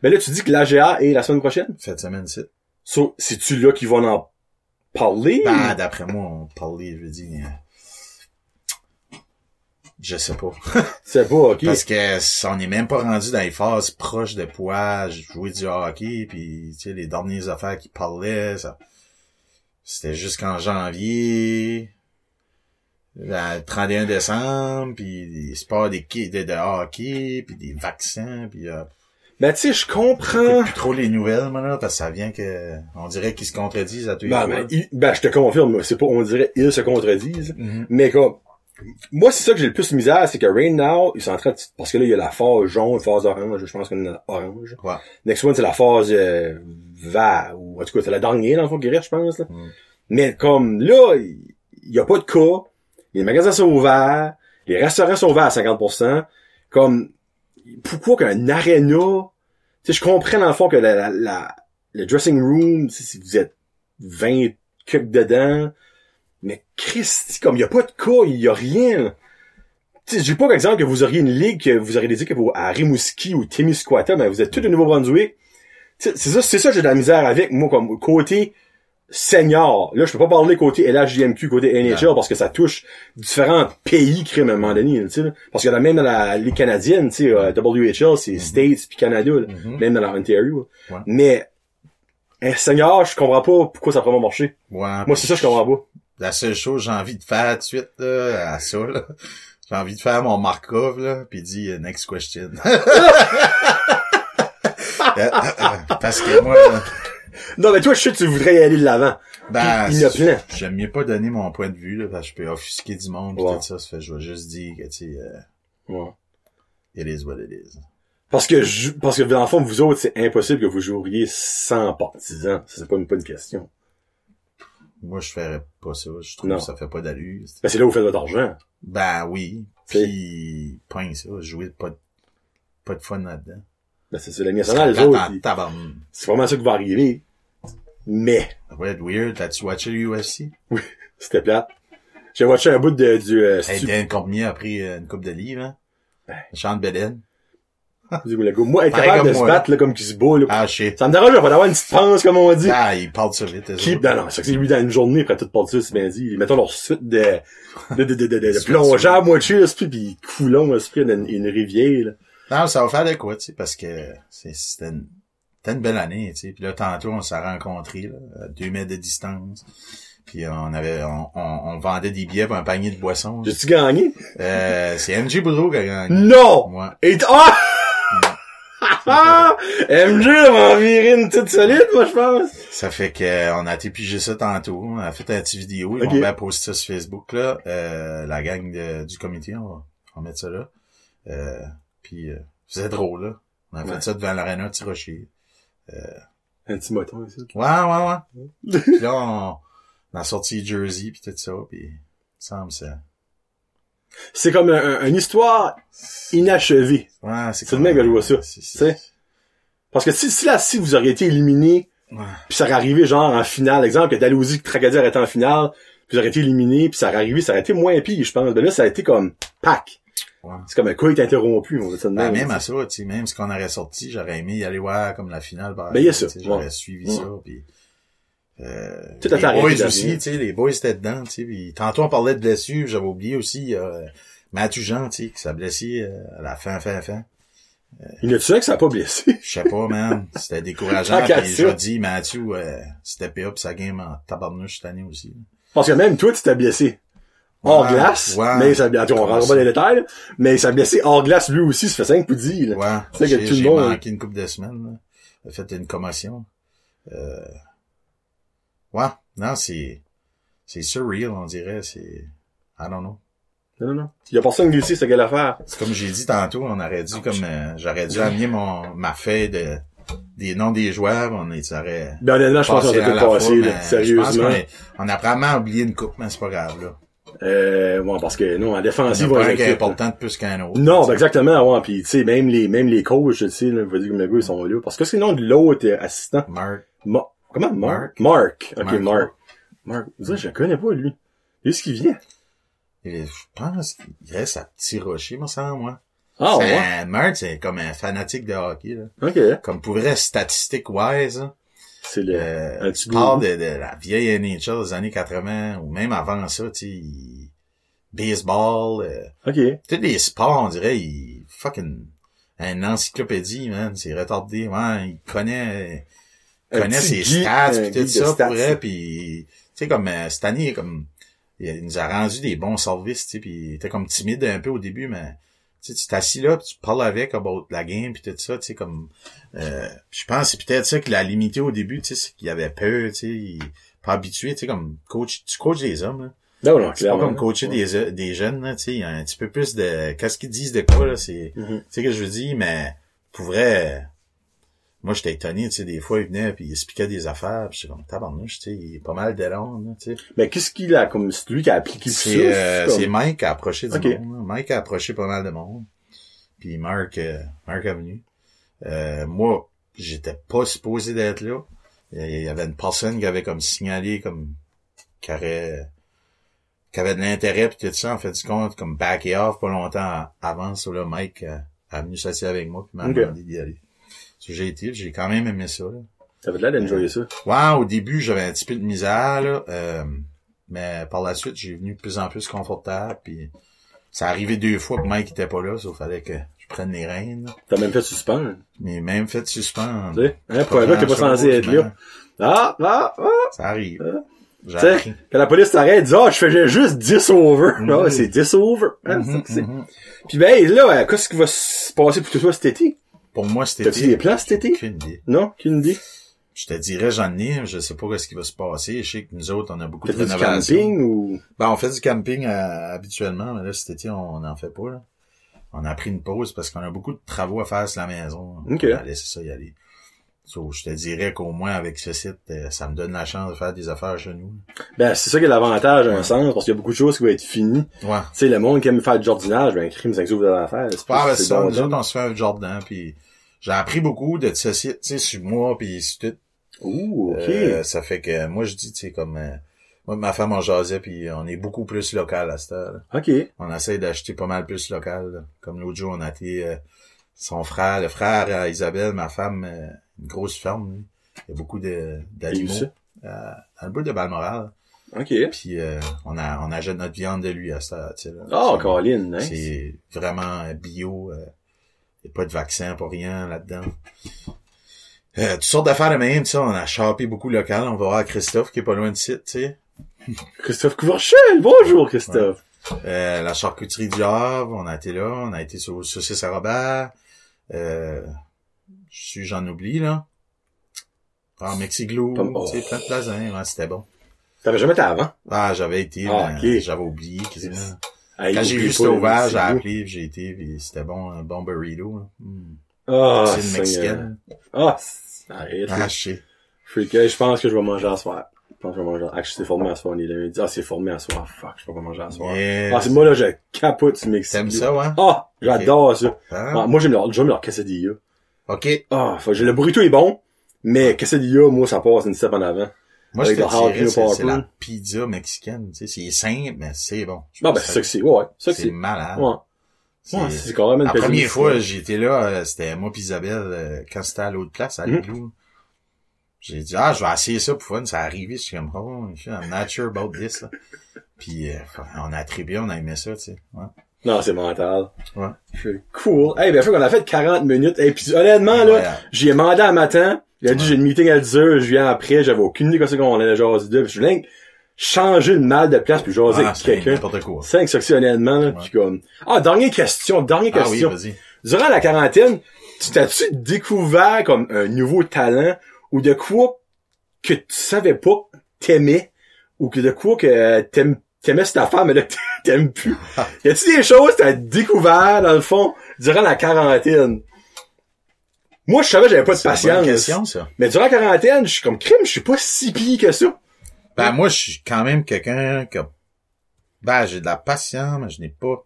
A: Mais là, tu dis que l'AGA est la semaine prochaine?
B: Cette semaine-ci.
A: So, c'est-tu là qu'ils vont en parler?
B: Ben, d'après moi, on parlait, je veux dire, euh, je sais pas.
A: C'est pas, ok.
B: Parce que on n'est même pas rendu dans les phases proches de poids, jouer du hockey, puis tu sais, les dernières affaires qui parlaient, ça, c'était jusqu'en janvier, le 31 décembre, puis des sports des de, de hockey, puis des vaccins, puis euh,
A: Ben, tu sais, je comprends.
B: plus trop les nouvelles, là, parce que ça vient que, on dirait qu'ils se contredisent à tous les
A: Ben, ben, il- ben, je te confirme, c'est pas, on dirait, ils se contredisent.
B: Mhm.
A: Mais comme, moi, c'est ça que j'ai le plus de misère, c'est que right now, ils sont en train de, parce que là, il y a la phase jaune, phase orange, je pense qu'on la orange.
B: Ouais.
A: Next one, c'est la phase, euh, vert, ou en tout cas, c'est la dernière, dans le fond, qui reste, je pense, là.
B: Mm.
A: Mais comme, là, il y a pas de cas, les magasins sont ouverts, les restaurants sont ouverts à 50%, comme, pourquoi qu'un aréna, tu sais, je comprends dans le fond que la, la, la- le dressing room, si vous êtes 20 cucs dedans, mais Christy, comme il y a pas de cas, il y a rien. Sais, j'ai pas exemple que vous auriez une ligue que vous auriez que vous à Rimouski ou Témiscouata, mais vous êtes tous de Nouveau-Brunswick. C'est ça, c'est ça que j'ai de la misère avec, moi, comme côté senior. Là, je peux pas parler côté LHJMQ, côté NHL, parce que ça touche différents pays, crime, à un moment donné, tu. Parce que là, même dans la Ligue canadienne, tu sais, euh, WHL, c'est States puis Canada, là.
B: Mhm.
A: même dans la Ontario.
B: Ouais.
A: Mais, un senior, je comprends pas pourquoi ça pourrait pas marcher.
B: Ouais,
A: Moi, c'est ça, je comprends pas.
B: La seule chose que j'ai envie de faire tout de suite, là, à ça, là, j'ai envie de faire mon Markov, là, puis dit euh, next question. Euh, Parce que moi, là,
A: Non, mais toi, je sais que tu voudrais y aller de l'avant.
B: ben,
A: il y a plein.
B: j'aime mieux pas donner mon point de vue, là, parce que je peux offusquer du monde,
A: Ouais.
B: tout ça, ça fait je vais juste dire que, tu sais, euh,
A: Ouais.
B: it is what it is.
A: Parce que, je, parce que, dans le fond, vous autres, c'est impossible que vous joueriez sans partisans. C'est pas une, une question.
B: Moi, je ferais pas ça, je trouve
A: Non.
B: que ça fait pas d'allure.
A: Ben, c'est là où vous faites votre argent.
B: Ben oui, pis, point ça, jouer pas de, pas de fun là-dedans.
A: Ben, c'est c'est la nationale. C'est vraiment ça qui va arriver. Mais,
B: Ça va être weird, t'as-tu watché le UFC?
A: c'était plate. J'ai watché un bout de, du, euh,
B: Hey,
A: stu-
B: Dan Cormier a pris euh, une coupe de livres, hein?
A: Ben.
B: Chante Beden.
A: du le gars. Moi, être capable de se battre, là, comme qui se bat, là.
B: Ah, shit.
A: Ça me dérange pas d'avoir une petite pense, comme on dit.
B: Ah, il parle ça vite,
A: Qui, non, non, c'est que c'est lui dans une journée, après tout partir, c'est bien dit. Ils mettent leur suite de, de, de, de, de, de, de plongée à moitié, esprit, pis coulon, esprit, d'une une rivière, là.
B: Non, ça va faire de quoi, tu sais, parce que c'est- c'était une, une belle année, tu sais. Puis là, tantôt, on s'est rencontrés, là, à deux mètres de distance. Puis on avait, on, on, on vendait des billets pour un panier de boissons.
A: J'ai-tu gagné?
B: Euh, c'est MJ Boudreau qui a gagné.
A: Non!
B: Moi.
A: Et ah! Ah! MJ m'a viré une toute solide, moi, je pense.
B: Ça fait que euh, on a été piger ça tantôt. On a fait un petit vidéo. Ils
A: Ok.
B: vont bien poster ça sur Facebook, là. Euh, la gang de- du comité, on va, on va mettre ça là. Euh, puis euh, c'est drôle, là. On a
A: Ouais.
B: fait ça devant l'aréna de Tirocher.
A: Un petit moton, ici.
B: Ouais, ouais, ouais. puis là, on, on a sorti Jersey puis tout ça, puis ça me ça.
A: C'est comme un- un- une histoire inachevée.
B: Ouais, c'est
A: C'est le mec que je vois ça. Parce que si, si là, si vous auriez été éliminé,
B: Ouais.
A: puis ça aurait arrivé genre en finale, exemple que Dalhousie Tracadie aurait été en finale, puis vous auriez été éliminé, puis ça aurait arrivé, ça aurait été moins pire, je pense. Ben là, ça a été comme pack.
B: Ouais.
A: C'est comme un cas est interrompu, on va dire ça de
B: Ben,
A: même.
B: à ça, tu sais, même ce qu'on aurait sorti, j'aurais aimé y aller voir comme la finale.
A: Ben, il y a ça,
B: J'aurais
A: ouais.
B: suivi ça, puis euh,
A: Tout à
B: les
A: fait arrêté
B: boys aussi, tu sais, les boys étaient dedans, tu sais, puis tantôt on parlait de blessures, j'avais oublié aussi, euh, Mathieu Jean, tu sais, qui s'est blessé euh, à la fin, fin, fin.
A: Il y un que ça a pas blessé?
B: Je sais pas, man, c'était décourageant, puis je dis, Mathieu, euh, c'était up sa game en tabarnouche cette année aussi.
A: Parce que même toi, tu t'es blessé. Hors
B: Ouais,
A: glace,
B: ouais.
A: mais ça, on rentre pas dans les détails, là, mais ça a blessé hors glace lui aussi, ça fait 5 poudis, là.
B: Ouais,
A: C'est que
B: j'ai
A: tout le
B: j'ai
A: monde-
B: manqué une couple de semaines, là. J'ai fait une commotion. Euh... Ouais, non, c'est... C'est surreal, on dirait, c'est... I don't know.
A: Non, non, non. Il y a personne qui sait ce qu'elle a à faire.
B: C'est comme j'ai dit tantôt, on aurait dû comme... euh, J'aurais dû amener mon ma feuille de des noms des joueurs, on est, ça aurait
A: Ben, honnêtement, je pense qu'on aurait passé,
B: mais
A: là,
B: Je pense
A: sérieusement.
B: est- on a probablement oublié une coupe, mais c'est pas grave, là.
A: Euh, bon, parce que, non, en
B: On
A: défensive,
B: pas
A: on
B: un
A: les
B: qui est
A: là.
B: important de plus qu'un autre.
A: Non, ben exactement, ouais, pis tu sais, même les, même les coachs, tu sais, là, je veux dire, comme le gars, ils sont là. Parce que c'est le nom de l'autre assistant.
B: Mark.
A: Ma- Comment? Mark? Mark. Ok,
B: Mark.
A: Mark. Mark. Ça, je le connais pas, lui. Lui, ce qui vient?
B: Et Je pense qu'il reste à Petit Rocher, me semble, moi.
A: Ah, ouais.
B: un- Mark, c'est comme un fanatique de hockey, là.
A: Ok.
B: Comme pour vrai, statistique wise, là.
A: C'est le,
B: Euh, tu parles de, de la vieille NHL des années 80 ou même avant ça, tu sais, il- baseball, euh,
A: Ok.
B: tous les sports, on dirait, il fucking une encyclopédie, man, c'est retardé, ouais, il connaît connaît
A: petit
B: ses stats
A: un
B: pis tout ça pour vrai, puis tu sais comme euh, cette année comme il nous a rendu des bons services, tu sais, puis il était comme timide un peu au début, mais tu sais, tu t'assis là, pis tu parles avec about la game puis tout ça, tu sais comme euh, je pense c'est peut-être ça qui l'a limité au début, tu sais, c'est qu'il avait peur, tu sais, il pas habitué, tu sais comme coach, tu coaches des hommes là.
A: Non, non,
B: C'est pas comme coacher des, des jeunes, là, tu sais, il y a un petit peu plus de, qu'est-ce qu'ils disent de quoi, là, c'est,
A: Mhm.
B: tu sais que je veux dire, mais, pour vrai, moi, j'étais étonné, tu sais, des fois, il venait, puis il expliquait des affaires, puis j'étais comme, tabarnouche, tu sais, il est pas mal là, tu sais.
A: Mais qu'est-ce qu'il a, comme, c'est lui qui a appliqué ça?
B: C'est, euh,
A: comme-
B: c'est Mike qui a approché du
A: Ok.
B: monde. Mike a approché pas mal de monde. Puis Mark, euh, Mark est venu. Euh, moi, j'étais pas supposé d'être là. Il y avait une personne qui avait comme signalé, comme, qui aurait, qui avait de l'intérêt pis tout ça, en fait du compte, comme backé off pas longtemps avant, sur le Mike a venu s'asseoir avec moi puis m'a demandé d'y aller. J'ai été, j'ai quand même aimé ça, là.
A: T'avais l'air d'enjoyer ça.
B: Ouais, au début, j'avais un petit peu de misère, là, euh, mais par la suite, j'ai venu de plus en plus confortable, puis ça arrivé deux fois que Mike était pas là, sauf fallait que je prenne les rênes.
A: T'as même fait suspendre.
B: mais même fait suspendre.
A: Tu sais, hein, pour un gars qui pas censé être là. Ah, ah, ah.
B: Ça arrive.
A: Ah. Tu sais, quand la police t'arrête, dit, ah, je faisais juste 10 over.
B: Mhm.
A: Ah, c'est 10 over. Hein, ça. Puis ben, là, euh, qu'est-ce qui va se passer pour toi cet été?
B: Pour moi, c'était
A: T'as-tu des plans cet été?
B: Aucune idée.
A: Non? Qu'une idée?
B: Je te dirais, j'en ai, je sais pas ce qui va se passer. Je sais que nous autres, on a beaucoup de
A: fait du
B: rénovations.
A: camping ou?
B: Ben, on fait du camping euh, habituellement, mais là, cet été, on n'en fait pas. Là. On a pris une pause parce qu'on a beaucoup de travaux à faire sur la maison.
A: Ok.
B: On a laissé ça y aller. So, je te dirais qu'au moins, avec ce site, euh, ça me donne la chance de faire des affaires chez nous.
A: Ben, c'est ça qui est l'avantage, à un sens, parce qu'il y a beaucoup de choses qui vont être finies.
B: Ouais.
A: Tu sais, le monde qui aime faire du jardinage, ben, crime, ça ouvre l'affaire. C'est
B: Ah, ben,
A: c'est
B: ça,
A: bon,
B: nous autres, on se fait un jardin, puis j'ai appris beaucoup de ce site, tu sais, sur moi, puis sur tout.
A: Ouh, ok.
B: Euh, ça fait que, moi, je dis, tu sais, comme... euh, moi, ma femme, on jasait, puis on est beaucoup plus local à cette heure.
A: ok.
B: On essaie d'acheter pas mal plus local. là. Comme l'autre jour, on a été euh, son frère, le frère à Isabelle, ma femme, euh, une grosse ferme. lui. Il y a beaucoup d'animaux euh, dans le bout de Balmoral.
A: Ok.
B: Puis euh, on a on achète notre viande de lui à ça. tu sais, là.
A: Oh,
B: C'est-
A: Colin, nice.
B: C'est vraiment euh, bio. Il n'y a pas de vaccin pour rien là-dedans. Euh, toutes sortes d'affaires de même, tu sais, on a chopé beaucoup local. On va voir Christophe qui est pas loin de site, tu sais.
A: Christophe Couverchel, bonjour Christophe.
B: Euh, la charcuterie du Havre, on a été là, on a été sur Saucisse à Robert. Euh, je suis, j'en oublie, là. Ah, Mexiglou,
A: oh.
B: tu sais, plein de places, hein, c'était bon.
A: T'avais jamais été avant?
B: Ah, j'avais été,
A: Ah,
B: j'avais oublié Quand j'ai vu
A: le
B: ouvert, j'ai appelé, j'ai été, c'était bon, un bon burrito. hein.
A: Ah,
B: C'est une
A: Seigneur.
B: mexicaine.
A: Ah, c'est- arrête.
B: Ah, je
A: je pense que je vais manger à soir. Je pense que je vais manger. Ah, je suis formé à soir, on est lundi. Ah, c'est formé à soir. Fuck, je peux pas manger à soir.
B: Yes.
A: Ah, c'est moi, là, je capote ce Mexique.
B: T'aimes ça, ouais?
A: Ah, j'adore ça.
B: Hein?
A: Ah, moi, j'aime leur, j'aime leur quesadilla.
B: OK?
A: Ah, faut- le burrito est bon, mais quesadilla, moi, ça passe une step en avant.
B: Moi, je te c'est, la pizza mexicaine. Tu sais, c'est simple, mais c'est bon. Je
A: Ah, ben, c'est ça que c'est. Ouais. C'est ça que
B: C'est
A: c'est.
B: malade.
A: Ouais.
B: C'est-
A: Ouais, c'est carrément une
B: La première fois, j'étais là, euh, c'était moi pis Isabelle, euh, quand c'était à l'autre place, à
A: Mhm.
B: l'igloo. J'ai dit, ah, je vais essayer ça pour fun. Ça arrivé, je suis comme, oh, I'm not sure about this, là. Puis, euh, on a attribué, on a aimé ça, tu sais. Ouais.
A: Non, c'est mental.
B: Ouais.
A: Cool. Hey, bien fait qu'on a fait 40 minutes. Et puis, honnêtement, là, j'y ai demandé à matin. Il a dit, j'ai une meeting à 10 heures, je viens après, j'avais aucune idée quand qu'on allait jaser de. Puis je voulais changer une malle de place puis jaser
B: Ah,
A: avec quelqu'un. Cinq ça honnêtement, là,
B: Ouais.
A: puis comme... Ah, dernière question, dernière
B: Ah oui,
A: question.
B: vas-y.
A: Durant la quarantaine, tu t'as-tu découvert comme un nouveau talent ou de quoi que tu savais pas t'aimais ou que de quoi que t'aimais cette affaire mais là t'aimes plus? y a-tu des choses que t'as découvert dans le fond durant la quarantaine? Moi, je savais que j'avais pas de patience.
B: question, ça.
A: Mais durant la quarantaine, je suis comme crime, je suis pas si pire que ça.
B: Ben, moi, je suis quand même quelqu'un que, ben, j'ai de la patience, mais je n'ai pas,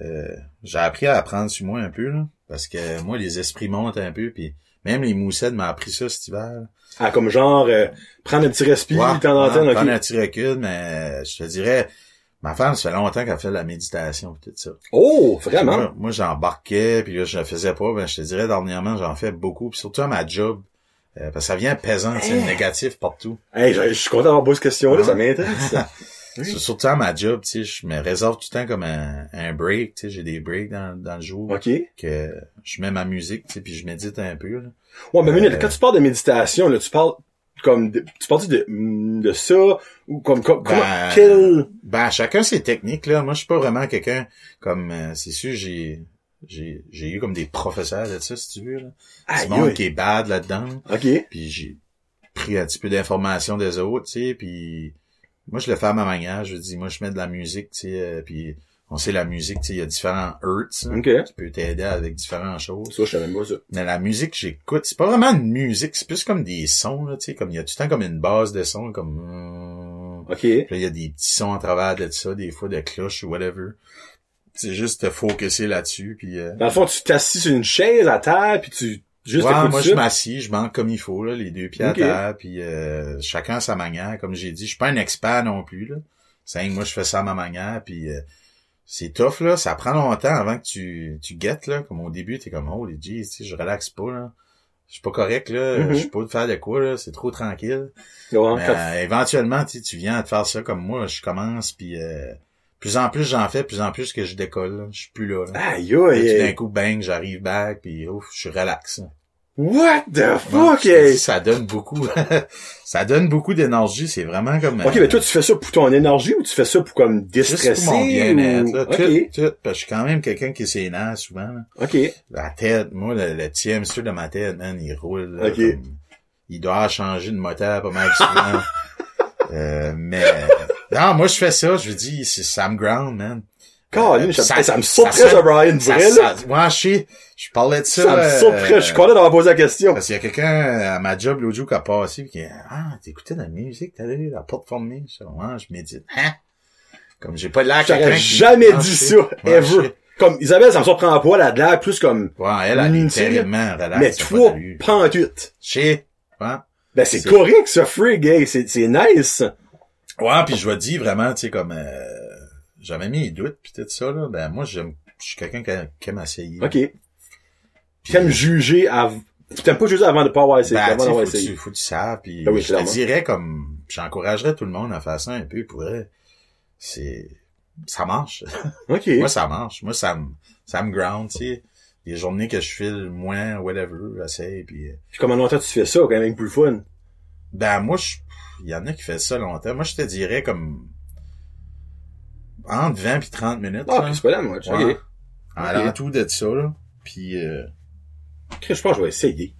B: euh, j'ai appris à apprendre sur moi un peu, là. Parce que moi, les esprits montent un peu, puis même les moussettes m'ont appris ça cet hiver.
A: Ah, comme genre, euh, prendre un petit respire,
B: Ouais,
A: temps en temps,
B: prendre un petit recul, mais je te dirais, ma femme, ça fait longtemps qu'elle fait de la méditation pis tout ça.
A: Oh, vraiment?
B: Moi, moi, j'embarquais, puis là, je le faisais pas. Ben, je te dirais, dernièrement, j'en fais beaucoup, puis surtout à ma job. euh, parce que ça vient pesant, c'est
A: Hein?
B: négatif partout.
A: Hey, je, je suis content d'avoir posé cette question-là,
B: Ah.
A: ça m'intéresse. Oui.
B: Sur- Surtout à ma job, tu sais, je me réserve tout le temps comme un, un break, tu sais, j'ai des breaks dans, dans le jour,
A: ok.
B: que je mets ma musique, tu sais, puis je médite un peu, là.
A: Ouais, mais
B: Euh,
A: quand tu parles de méditation, là, tu parles comme de, tu parles de, de ça, ou comme, comme,
B: Ben,
A: quel,
B: Ben, chacun ses techniques, là. Moi, je suis pas vraiment quelqu'un comme, euh, c'est sûr, j'ai, j'ai, j'ai eu comme des professeurs de ça, si tu veux, là. Du monde qui est bad là-dedans.
A: ok.
B: puis j'ai pris un petit peu d'informations des autres, tu sais, puis moi je le fais à ma manière, je dis moi je mets de la musique, tu sais, euh, puis on sait la musique, tu sais, il y a différents hertz, là,
A: Ok.
B: qui peut t'aider avec différentes choses.
A: Ça, je savais pas ça.
B: Mais la musique que j'écoute, c'est pas vraiment une musique, c'est plus comme des sons, là, tu sais, comme il y a tout le temps comme une base de sons, comme
A: Ok.
B: puis il y a des petits sons à travers de ça, des fois de cloches ou whatever. C'est juste te focuser là-dessus, puis euh,
A: Dans le fond, tu t'assis sur une chaise à terre, puis tu, juste
B: Ouais, moi je m'assis, je manque comme il faut, là, les deux pieds à terre, puis euh, chacun à sa manière. Comme j'ai dit, je suis pas un expert non plus. Là. C'est moi je fais ça à ma manière, puis euh, c'est tough, là. Ça prend longtemps avant que tu, tu guettes, là. Comme au début, t'es comme Oh les sais, je relaxe pas là. Je suis pas correct, là.
A: Mhm.
B: Je suis pas de faire de quoi, là. C'est trop tranquille.
A: Ouais,
B: Mais,
A: quand-
B: euh, éventuellement, tu tu viens à te faire ça comme moi, je commence, puis euh, plus en plus j'en fais, plus en plus que je décolle. là. Je suis plus là. là.
A: Aïe,
B: Puis là, tout
A: aïe,
B: d'un
A: aïe.
B: coup, bang, j'arrive back, puis ouf, je suis relax.
A: What the
B: Ouais,
A: fuck,
B: dis, ça donne beaucoup, ça donne beaucoup d'énergie. C'est vraiment comme.
A: Ok,
B: euh,
A: mais toi, tu fais ça pour ton énergie ou tu fais ça pour comme
B: juste
A: déstresser?
B: pour mon bien-être.
A: ou-
B: Là,
A: Ok,
B: tout, tout, parce que je suis quand même quelqu'un qui s'énerve souvent. Là.
A: ok.
B: La tête, moi, le, le petit hamster de ma tête, man, il roule. là,
A: Ok.
B: comme- il doit changer de moteur pas mal souvent. euh, mais non, moi je fais ça. Je dis, c'est Sam Ground, man.
A: Caroline,
B: Euh,
A: ça,
B: ça-
A: ça me
B: ça
A: surprend,
B: sonne-
A: Brian,
B: Ça,
A: vrai, là.
B: ça, moi, je je parlais de ça.
A: Ça me
B: euh,
A: surprend. Je suis content d'avoir posé la question.
B: Parce qu'il y a quelqu'un à ma job l'autre jour qui a passé pis qui a Ah, t'écoutais de la musique, t'as allé la. Je dis, ouais, je médite. Hein? Comme j'ai pas l'air quelqu'un
A: J'aurais jamais dit ça,
B: Ouais,
A: ever. Comme Isabelle, ça me surprend pas, elle a de l'air plus comme,
B: Ouais, elle, elle
A: Mm,
B: relaxe.
A: mais
B: ça a pas
A: toi, pantuite.
B: Sais. Ouais.
A: Ben, c'est correct, ça, frig, hey. C'est, c'est nice.
B: Ouais, puis je vais dire vraiment, tu sais, comme euh, j'avais mis les doutes pis tout ça, là, ben moi j'aime je suis quelqu'un qui, qui aime essayer.
A: Ok.
B: Puis,
A: T'aimes juger avant, t'aimes pas juger avant de pas avoir essayé,
B: Ben,
A: avant
B: sais,
A: d'avoir
B: faut, tu, faut que tu saches, puis
A: Ben oui,
B: je te dirais comme, j'encouragerais tout le monde à faire ça un peu, pour vrai. C'est, ça marche.
A: Ok.
B: Moi, ça marche. Moi, ça me, ça me ground, tu sais. Les journées que je file moins, whatever, j'essaie, puis euh,
A: Puis comment longtemps tu fais ça, quand même, pour le fun?
B: ben, moi, je, il y en a qui font ça longtemps. Moi, je te dirais comme, entre 20 puis 30 minutes,
A: Ah, ok, c'est pas la moche.
B: Ouais.
A: Ok.
B: En
A: Ok.
B: tout de ça, là. Puis, euh,
A: je pense que je vais essayer.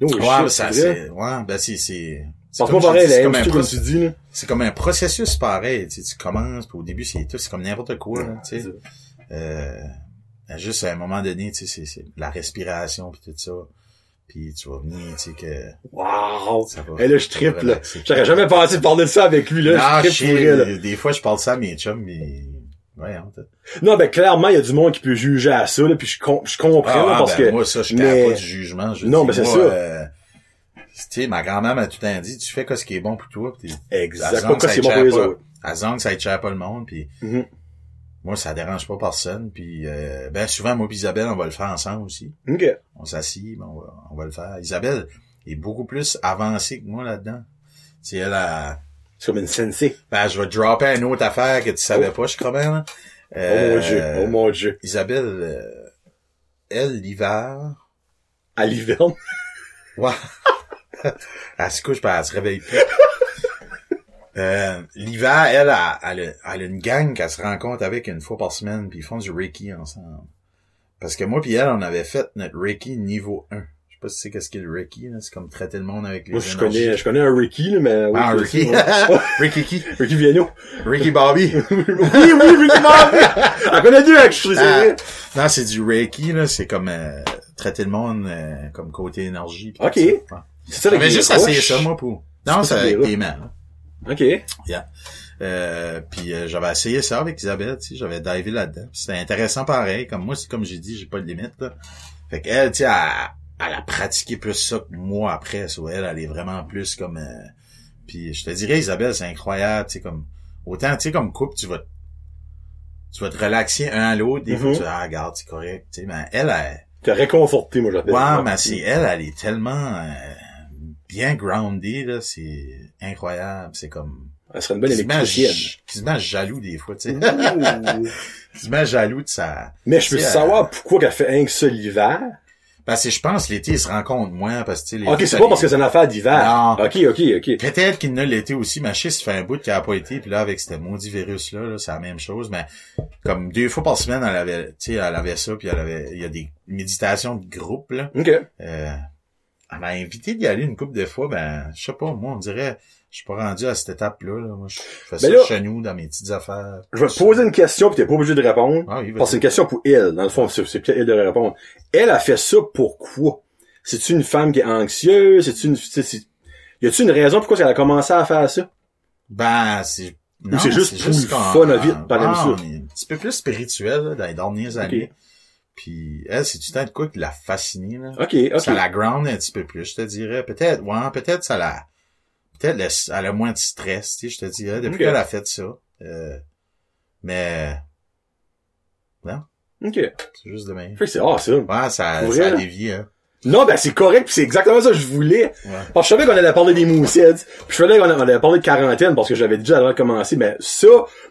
A: No
B: ouais, ben, ça,
A: c'est
B: ouais, ben, c'est, c'est, c'est comme comme un
A: là.
B: c'est comme un processus pareil, tu sais, tu commences, puis au début, c'est tout, c'est comme n'importe quoi, là, tu sais. Euh, juste à un moment donné, tu sais, c'est, c'est la respiration puis tout ça. Puis tu vas venir, tu sais, que
A: Wow!
B: ça va.
A: Et là, je triple, là. J'aurais jamais pensé de parler de ça avec lui, là.
B: Non,
A: je triple pour
B: des fois, je parle ça à mes chums, mais... Voyons, t'as-
A: Non, ben, clairement, il y a du monde qui peut juger à ça, là, puis je, com- je comprends,
B: Ah,
A: là,
B: ah,
A: parce
B: ben,
A: que...
B: moi, ça, je
A: mais-
B: pas du jugement. Je
A: Non, mais c'est ça.
B: euh, tu sais, ma grand-mère m'a tout le temps dit, tu fais quoi ce qui est bon pour toi, pis
A: Exactement,
B: que
A: quoi,
B: ça
A: c'est bon pour les
B: pas.
A: autres.
B: à zone, ça échappe pas le monde, puis
A: Mhm.
B: Moi, ça dérange pas personne, puis euh, ben, souvent, moi pis Isabelle, on va le faire ensemble aussi.
A: OK.
B: On s'assit, ben, on, va, on va le faire. Isabelle est beaucoup plus avancée que moi là-dedans. Sais, elle a...
A: C'est comme une sensei.
B: Ben, je vais dropper une autre affaire que tu savais
A: Oh.
B: pas, je crois bien, là.
A: Oh
B: Euh,
A: mon dieu, oh mon dieu.
B: Isabelle, euh, elle, l'hiver...
A: À l'hiverne.
B: Ouais. elle se couche, puis elle se réveille plus. Euh, l'hiver, elle, elle, elle, a- elle a une gang qu'elle se rencontre avec une fois par semaine, puis ils font du Reiki ensemble. Parce que moi puis elle, on avait fait notre Reiki niveau 1. Je sais pas si tu sais qu'est-ce qu'est le Reiki, là. C'est comme traiter le monde avec les
A: Moi, je
B: énergies.
A: connais, je connais un Ricky, là, mais...
B: Ah,
A: sais, ouais.
B: Ricky qui?
A: Ricky Viano.
B: Ricky Bobby.
A: oui, oui, Ricky Bobby! Elle connaît deux je suis
B: Ah, non, c'est du Reiki, là. C'est comme, euh, traiter le monde euh, comme côté énergie. pis
A: Ok.
B: tout ça. Ouais.
A: C'est ça,
B: J'avais
A: avec
B: juste
A: roches.
B: ça, moi, pour...
A: C'est
B: Non, c'est avec des mains.
A: OK.
B: Euh, puis euh, j'avais essayé ça avec Isabelle, tu sais, j'avais divé là-dedans. C'était intéressant pareil, comme moi, c'est comme j'ai dit, j'ai pas de limite. Là. Fait qu'elle, tu sais, elle, elle a pratiqué plus ça que moi après, so, elle, elle est vraiment plus comme... euh, Puis je te dirais, Isabelle, c'est incroyable, tu sais, comme... Autant, tu sais, comme couple, tu vas... Tu vas te relaxer un à l'autre, des fois,
A: Mhm.
B: tu dis, ah, regarde, c'est correct, tu sais, mais elle, elle...
A: T'es réconforté, moi, j'appelle.
B: Ouais, mais c'est elle, elle est tellement euh, bien grounded, là, c'est incroyable, c'est comme...
A: Elle serait une bonne électricienne.
B: j- quasiment jaloux des fois, tu sais.
A: Ouh.
B: quasiment jaloux de sa...
A: Mais je peux savoir pourquoi qu'elle fait rien que ça l'hiver.
B: Parce que je pense l'été, ils se rencontrent moins parce que, l'été,
A: Ok, c'est
B: ça
A: pas
B: les-
A: parce que c'est une affaire d'hiver.
B: Non.
A: Ok, ok, ok.
B: Peut-être qu'il ne l'été aussi, mais je sais, ça fait un bout qu'elle a pas été, puis là, avec ce maudit virus-là, là, c'est la même chose, mais comme deux fois par semaine, elle avait, tu sais, elle avait ça, puis elle avait, il y a des méditations de groupe, là.
A: Ok.
B: Euh, elle m'a invité d'y aller une couple de fois, ben, je sais pas, moi, on dirait, je suis pas rendu à cette étape-là, là. Moi, je fais ça
A: Ben là-
B: chez nous, dans mes petites affaires.
A: Je vais te poser une question pis t'es pas obligé de répondre.
B: Ah oui,
A: Parce que c'est une question pour elle. Dans le fond, c'est peut-être elle de répondre. Elle a fait ça pourquoi? C'est-tu une femme qui est anxieuse? C'est-tu une, c'est, y a-tu une raison pourquoi elle a commencé à faire ça?
B: Ben, c'est...
A: Ou c'est juste pour le fun à vite, par
B: ah,
A: ça?
B: un petit peu plus spirituel, là, dans les dernières années. Puis elle, c'est du temps de quoi qui l'a fasciné, là?
A: Ok, ok.
B: Ça la ground un petit peu plus, je te dirais. Peut-être, ouais, peut-être ça la... Peut-être le- elle a moins de stress, tu sais, je te dirais, depuis qu'elle a fait ça. Euh, mais... Non,
A: Ok.
B: c'est juste de même.
A: Fait que c'est, ça.
B: Ouais, ça,
A: Pour
B: ça
A: vrai,
B: a dévié, hein.
A: Non, ben, c'est correct pis c'est exactement ça que je voulais.
B: Ouais.
A: Parce que je savais qu'on allait parler des moussettes. Puis je savais qu'on allait parler de quarantaine parce que j'avais déjà avant de commencer. Mais ça,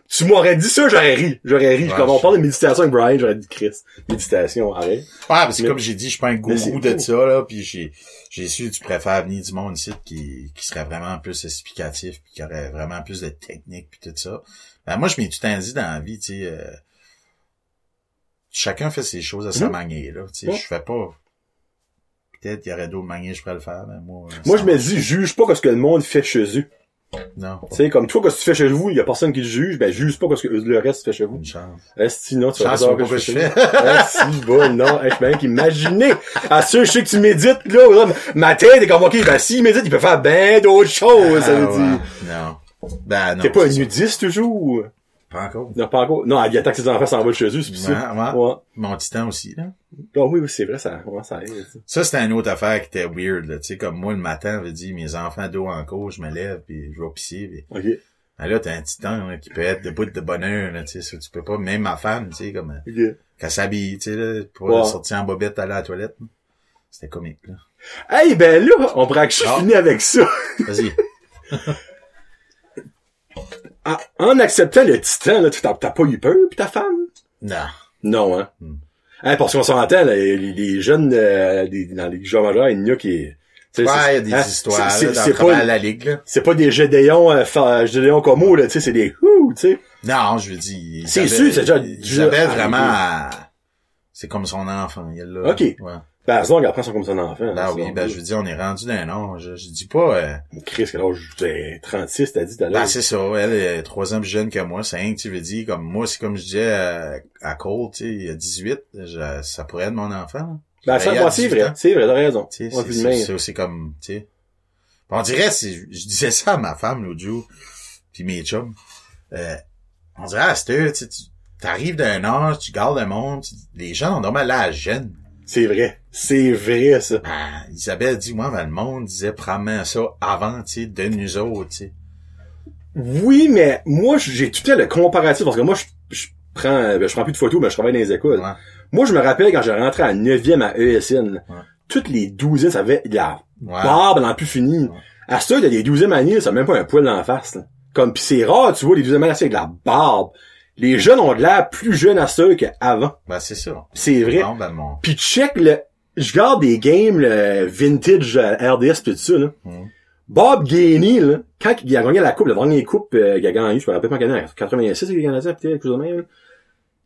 A: tu m'aurais dit ça, j'aurais ri. J'aurais ri.
B: Ouais,
A: Comme on parle de méditation avec Brian, j'aurais dit Chris. Méditation, arrête.
B: Ouais, parce que comme j'ai dit, je suis pas un gourou de
A: cool.
B: ça, là, puis j'ai, j'ai su que tu préfères venir du monde ici qui, qui serait vraiment plus explicatif, puis qui aurait vraiment plus de technique, puis tout ça. Ben, moi, je m'ai tout le temps dit dans la vie, tu sais, euh, chacun fait ses choses à sa
A: Mhm.
B: manière, là, tu sais,
A: Ouais.
B: je fais pas... Peut-être qu'il y aurait d'autres manières je pourrais le faire, mais moi...
A: Moi,
B: ça-
A: je me dis, juge pas ce que le monde fait chez eux.
B: Non,
A: Tu sais, comme toi, quand tu fais chez vous, il y a personne qui te juge, ben, juge pas ce que le reste fait chez vous.
B: une chance.
A: Est-ce non, tu vas que je
B: que
A: fais
B: je
A: chez vous. Est-ce bon, non, hey, je peux rien qu'imaginer. À ce, je sais que tu médites, là, là, ma tête est comme, ok, ben, s'il médite, il peut faire ben d'autres choses, ça veut
B: Ah,
A: dire.
B: Non. Ben, non.
A: T'es pas nudiste, toujours?
B: Pas encore.
A: Non, pas encore. Non, il attend que ses enfants s'envolent chez eux, c'est ça.
B: Ouais, ouais. Mon titan aussi, là.
A: Ah oui, oui, c'est vrai, ça, ouais, ça aide, ça.
B: Ça, c'était une autre affaire qui était weird, là. Tu sais, comme moi, le matin, je dit, mes enfants dos en cours, je me lève, puis je vais pisser, puis...
A: Ok.
B: Ben là, t'as un titan, là, qui peut être debout de bonheur, là, tu sais, tu peux pas, même ma femme, tu sais, comme, euh,
A: Ok.
B: qu'elle s'habille, tu sais, là, pour
A: Ouais.
B: sortir en bobette, aller à la toilette. C'était comique, là.
A: Hey, ben là, on pourrait que je
B: Ah.
A: finis avec ça.
B: Vas-y.
A: En, en acceptant le titan, là, tu t'as t'as pas eu peur, pis ta femme?
B: non.
A: Non, hein?
B: Hmm.
A: Hein, parce qu'on s'entend, les, les jeunes, euh, des- dans les jeux majeurs, il y en a qui...
B: Ouais, il y a des
A: hein,
B: histoires,
A: c'est-
B: là,
A: c'est- pas,
B: à la ligue, là.
A: c'est pas des Gédéons, euh, Gédéons comme eux, là, tu sais, c'est des hou, tu sais.
B: Non, je veux dire.
A: C'est sûr, c'est déjà-
B: Isabelle,
A: déjà
B: vraiment, elle- c'est comme son enfant, elle, là.
A: Ok.
B: Ouais.
A: Ben, sinon, après, ils sont comme son enfant.
B: Ben
A: hein,
B: oui,
A: c'est
B: ben, je veux dire, on est rendu d'un an. Je, je dis pas, euh,
A: Chris, âge? T'es 36, t'as dit tout à l'heure.
B: Ben, c'est ça. Elle est trois ans plus jeune que moi. Cinq, tu veux dire. Comme moi, c'est comme je disais à, à Cole, tu sais, il y a 18. je- ça pourrait être mon enfant. là.
A: Ben, ça, ouais, c'est
B: 18
A: vrai, c'est vrai, t'as raison.
B: C'est- c'est c'est aussi comme, tu sais. On dirait, c'est- je disais ça à ma femme l'autre jour, puis mes chums. Euh, on dirait, cette heure, tu t'arrives d'un âge, tu gardes le monde, tu- les gens ont normalement la gêne.
A: C'est vrai. C'est vrai, ça.
B: Ben, Isabelle dit, moi, ben, le monde disait probablement ça avant, tu sais, de nous autres, tu sais.
A: Oui, mais moi, j'ai tout temps le comparatif, parce que moi, je, je prends, ben, je prends plus de photos, mais je travaille dans les écoles.
B: Ouais.
A: Moi, je me rappelle quand j'ai rentré à 9e à ESN,
B: Ouais.
A: toutes les douzaines, ça avait la
B: Ouais.
A: barbe le plus fini.
B: Ouais.
A: À ce il y a des douzièmes années, ça a même pas un poil dans la face. Là. Comme pis c'est rare, tu vois, les douzièmes années avec de la barbe. Les jeunes ont de l'air plus jeunes à ça qu'avant.
B: Ben, c'est ça.
A: C'est vrai.
B: Bon, ben, mon...
A: Puis check le. Je garde des games le vintage euh, RDS pis tout ça, là.
B: Mhm.
A: Bob Gainey, là, quand il a gagné la coupe, la dernière coupe euh, qu'il a gagné, je me rappelle pas quand il a gagné, 86 il a gagné ça, peut-être, quelque même.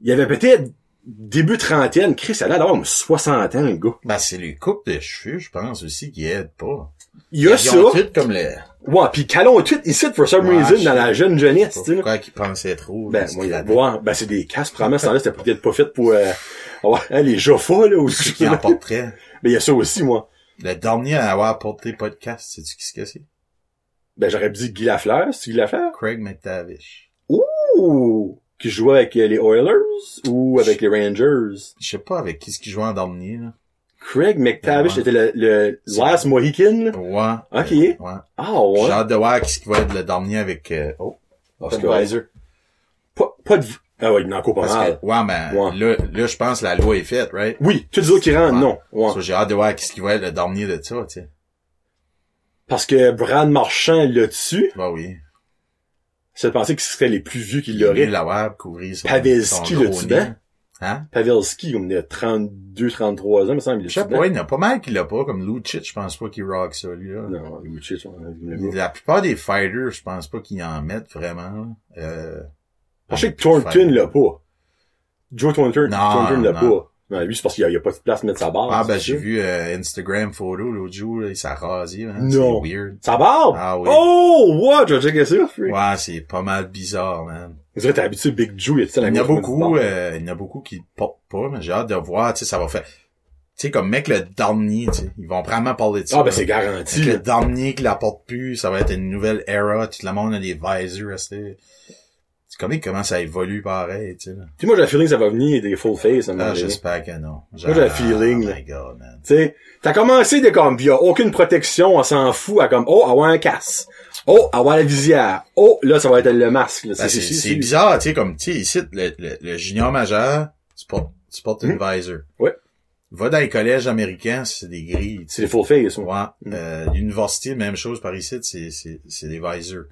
A: Il avait peut-être début trentaine. Chris, ça a l'air d'avoir 60 ans, le gars.
B: Ben, c'est les coupes de cheveux, je pense aussi, qui aident pas.
A: Il y a ça.
B: comme le...
A: Ouais, pis calons tout ici, for some
B: Ouais,
A: reason, dans la jeune jeunesse, tu sais, là.
B: Pourquoi qu'ils pensaient trop?
A: Ben, moi, il ouais, ben, c'est des casques, probablement, ce temps-là, c'était peut-être pas fait pour, euh, ouais, hein, les Joffa, là, aussi.
B: qui en porteraient.
A: Mais il y a ça aussi, moi.
B: Le dernier à avoir porté podcast, sais-tu qui ce c'est?
A: Ben, j'aurais dit Guy Lafleur, c'est Guy Lafleur?
B: Craig McTavish.
A: Ouh! Qui jouait avec euh, les Oilers ou avec les Rangers?
B: Je sais pas avec qui ce qui jouait en dernier, là.
A: Craig McTavish,
B: Ouais.
A: c'était le, le Last Mohican.
B: Ouais.
A: Ok.
B: Ouais.
A: Ah,
B: J'ai
A: ouais.
B: hâte de voir qui ce qui va être le dernier avec, euh, oh, pas.
A: Pas, de, ah ouais, il en encore pas
B: Parce
A: mal.
B: que, ouais, ben,
A: Ouais.
B: là, là, je pense que la loi est faite, right?
A: Oui, tous les autres qui rentrent, non. Ouais.
B: So, j'ai hâte de voir qui ce qui va être le dernier de ça, tu sais.
A: Parce que Brad Marchand l'a dessus.
B: Bah oui.
A: Je pensais que ce serait les plus vieux qui l'auraient. Pavelski, Tibet.
B: nez. Hein?
A: Pavelski, comme il a 32, 33 ans, me semble, il
B: Je sais pas, il y en a pas mal qui l'a pas, comme Lucic, je pense pas qu'il rock ça, lui, là.
A: Non, Lucic, on a
B: La plupart des fighters, je pense pas qu'ils en mettent vraiment. Euh,
A: Je sais que Thornton l'a pas. Joe Thornton,
B: Non,
A: Thornton l'a pas. Non, lui, c'est parce qu'il y a, il pas de place pour mettre sa barre.
B: Ah, ben, j'ai vu euh, Instagram photo l'autre jour, là, il s'est rasé, hein.
A: Non.
B: C'est weird.
A: Sa barbe?
B: Ah oui.
A: Oh, what? Je vais checker ça.
B: Ouais, c'est pas mal bizarre, man.
A: Vous habitué Big Joe, il y
B: Il en a beaucoup, euh, il y en a beaucoup qui portent pas, mais j'ai hâte de voir, tu sais, ça va faire, tu sais, comme mec, le dernier, tu sais, ils vont vraiment parler de ça.
A: Ah, ben, c'est garanti.
B: Le dernier qui la porte plus, ça va être une nouvelle era, tout le monde a des visors, c'est, c'est comme comment ça évolue pareil, tu sais.
A: Puis moi, j'ai le feeling que ça va venir des full face, à
B: Ah, j'espère que non.
A: Moi, j'ai le feeling,
B: Oh my god, man.
A: Tu sais, t'as commencé de comme, y a aucune protection, on s'en fout, à comme, oh, avoir un casse. Oh, avoir la visière. Oh, là, ça va être le masque, là.
B: Ben, c'est, bizarre, tu sais, comme, tu sais, ici, le, le, le junior majeur, tu portes, tu portes une visor.
A: Ouais.
B: Va dans les collèges américains, c'est des grilles.
A: C'est les full face, moi.
B: Ouais. Euh, l'université, même chose par ici, c'est, c'est, c'est des visors.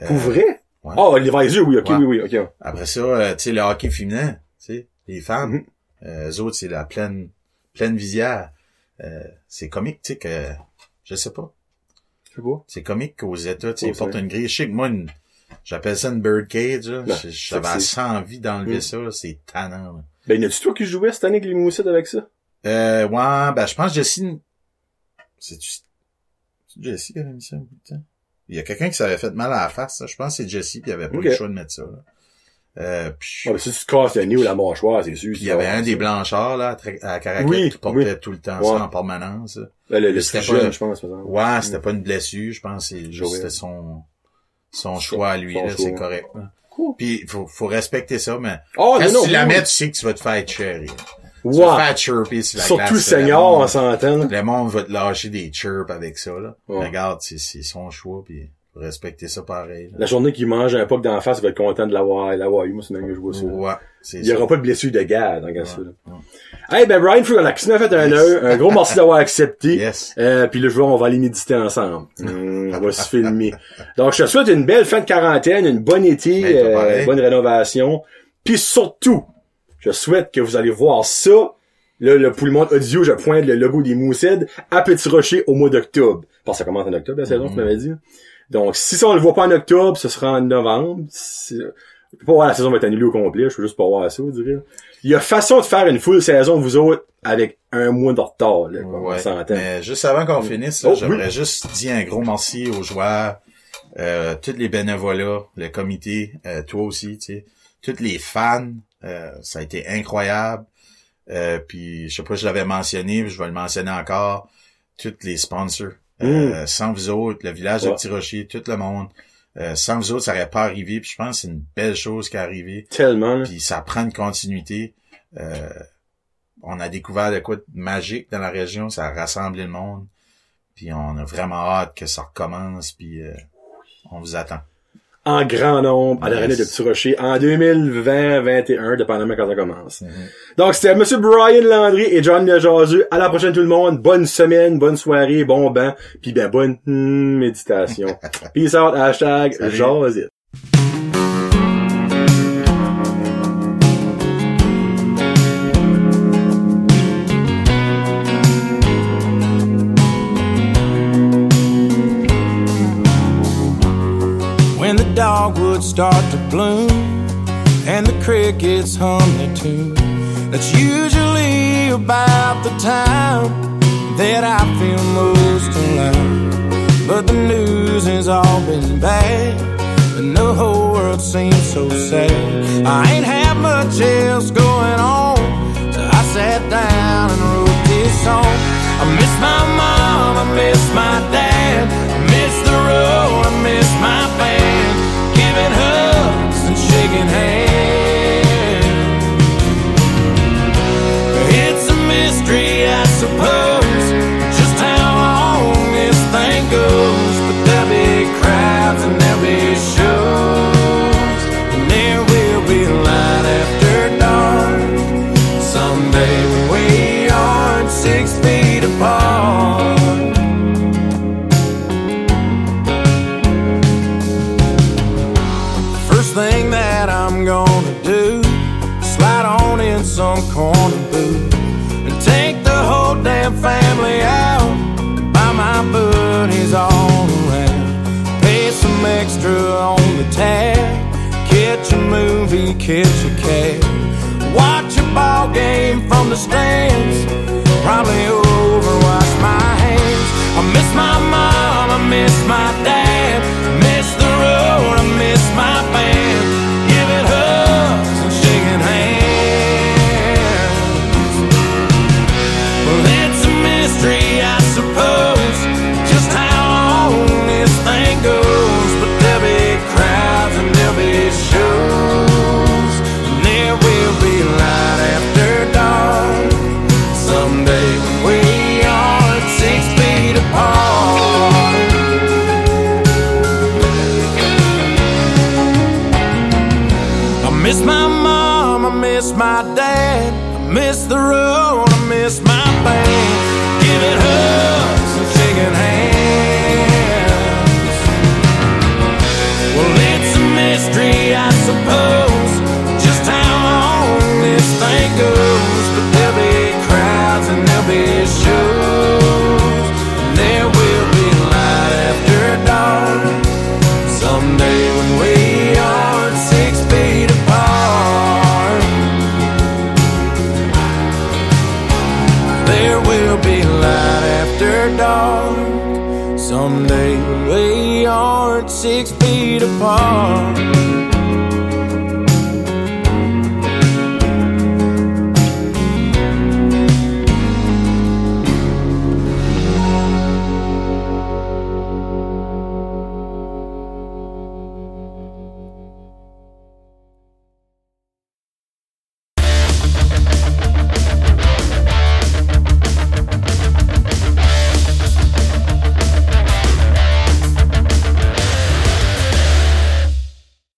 B: Euh,
A: Pour vrai?
B: Ouais.
A: Oh, les visors, oui, ok,
B: Ouais.
A: oui, oui, ok.
B: Après ça, euh, tu sais, le hockey féminin, tu sais, les femmes,
A: Mhm.
B: euh, eux autres, c'est la pleine, pleine visière. Euh, c'est comique, tu sais, que, je sais pas.
A: Je sais pas.
B: C'est comique qu'aux États, tu sais, ils portent une grille. Je sais que moi, une- j'appelle ça une bird cage, là.
A: Ben,
B: J'avais assez envie d'enlever
A: Mm.
B: ça, là. C'est tannant, là.
A: Ben, y a-tu toi qui jouais cette année avec les moussettes avec ça?
B: Euh, ouais, ben, je pense que Jessie, c'est-tu, c'est Jessie qui avait mis ça un bout de temps? Il y a quelqu'un qui s'avait fait mal à la face, ça. Je pense que c'est Jessie, puis il avait pas le choix de mettre ça, là. Euh, puis
A: ben, si tu casses le nez ou la mâchoire, c'est sûr.
B: Il y avait un des blanchlards, là, à
A: Oui,
B: qui portait
A: oui.
B: tout le temps
A: Ouais.
B: ça en permanence.
A: Ben, le, le
B: C'était pas-
A: jeune, je pense, par.
B: Ouais, c'était pas une blessure, je pense, c'était son, son choix à lui,
A: Son
B: là, c'est correct, là.
A: Cool.
B: Puis, faut, faut respecter ça, mais,
A: Oh, non,
B: tu la mets, tu sais que tu vas te faire cherry. Tu vas te
A: Ouais.
B: faire chirper sur la
A: Surtout
B: glace.
A: senior,
B: Le
A: on s'entend.
B: le monde va te lâcher des chirps avec ça, là.
A: Ouais.
B: Regarde, c'est, son choix, puis respecter ça pareil, là.
A: La journée qu'il mange un puck d'en face, il va être content de l'avoir, l'avoir eu. Moi, c'est même que je vois ça.
B: Ouais,
A: Il y
B: ça.
A: aura pas de blessure de garde dans ce
B: Ouais.
A: cas-là. Hey, ben, Brian, faut qu'on a fait un
B: Yes.
A: heure. Un gros merci d'avoir accepté.
B: Yes.
A: Euh, puis le joueur, on va aller méditer ensemble. Hum, on va se filmer. Donc, je te souhaite une belle fin de quarantaine, une bonne été,
B: Ben,
A: euh, bonne rénovation. Puis surtout, je souhaite que vous allez voir ça. Là, le, pour le monde audio, je pointe le logo des Moussed à Petit Rocher au mois d'octobre. Parce que ça commence en octobre, la saison,
B: Mhm.
A: tu m'avais dit. Donc, si ça, on le voit pas en octobre, ce sera en novembre. Je peux pas voir la saison va être annulée au complet, je peux juste pas voir ça, vous dirais. Il y a façon de faire une full saison, vous autres, avec un mois de retard, là, on
B: Ouais. Mais juste avant qu'on finisse, là,
A: Oh,
B: j'aimerais juste dire un gros merci aux joueurs, euh, tous les bénévolats, le comité, euh, toi aussi, tu sais, tous les fans. Euh, ça a été incroyable. Euh, puis je sais pas, je l'avais mentionné, je vais le mentionner encore. Tous les sponsors. Euh, Sans vous autres, le village de
A: Mm.
B: Petit Rocher, tout le monde. Euh, sans vous autres, ça aurait pas arrivé. Puis je pense que c'est une belle chose qui est arrivée.
A: Tellement.
B: Puis ça prend une continuité. Euh, on a découvert de quoi de magique dans la région, ça a rassemblé le monde. Puis on a vraiment hâte que ça recommence, puis euh, on vous attend.
A: En grand nombre à l'aréna
B: Yes.
A: de Petit Rocher en 2020-21, dépendamment quand ça commence.
B: Mhm.
A: Donc, c'était Monsieur Brian Landry et John Lejaseux. À la prochaine tout le monde. Bonne semaine, bonne soirée, bon bain, puis ben bonne hmm, méditation. Peace out, hashtag
B: Salut.
C: Dogwoods start to bloom and the crickets hum their tune. That's usually about the time that I feel most alive. but the news has all been bad. And the whole world seems so sad. I ain't had much else going on, so I sat down and wrote this song. I miss my mom, I miss my dad, I miss the road, I miss my band, shaking hands. It's a mystery, I suppose, extra on the tab, catch a movie, catch a cab, watch a ball game from the stands, probably overwash my hands. I miss my mom, I miss my dad, feet apart.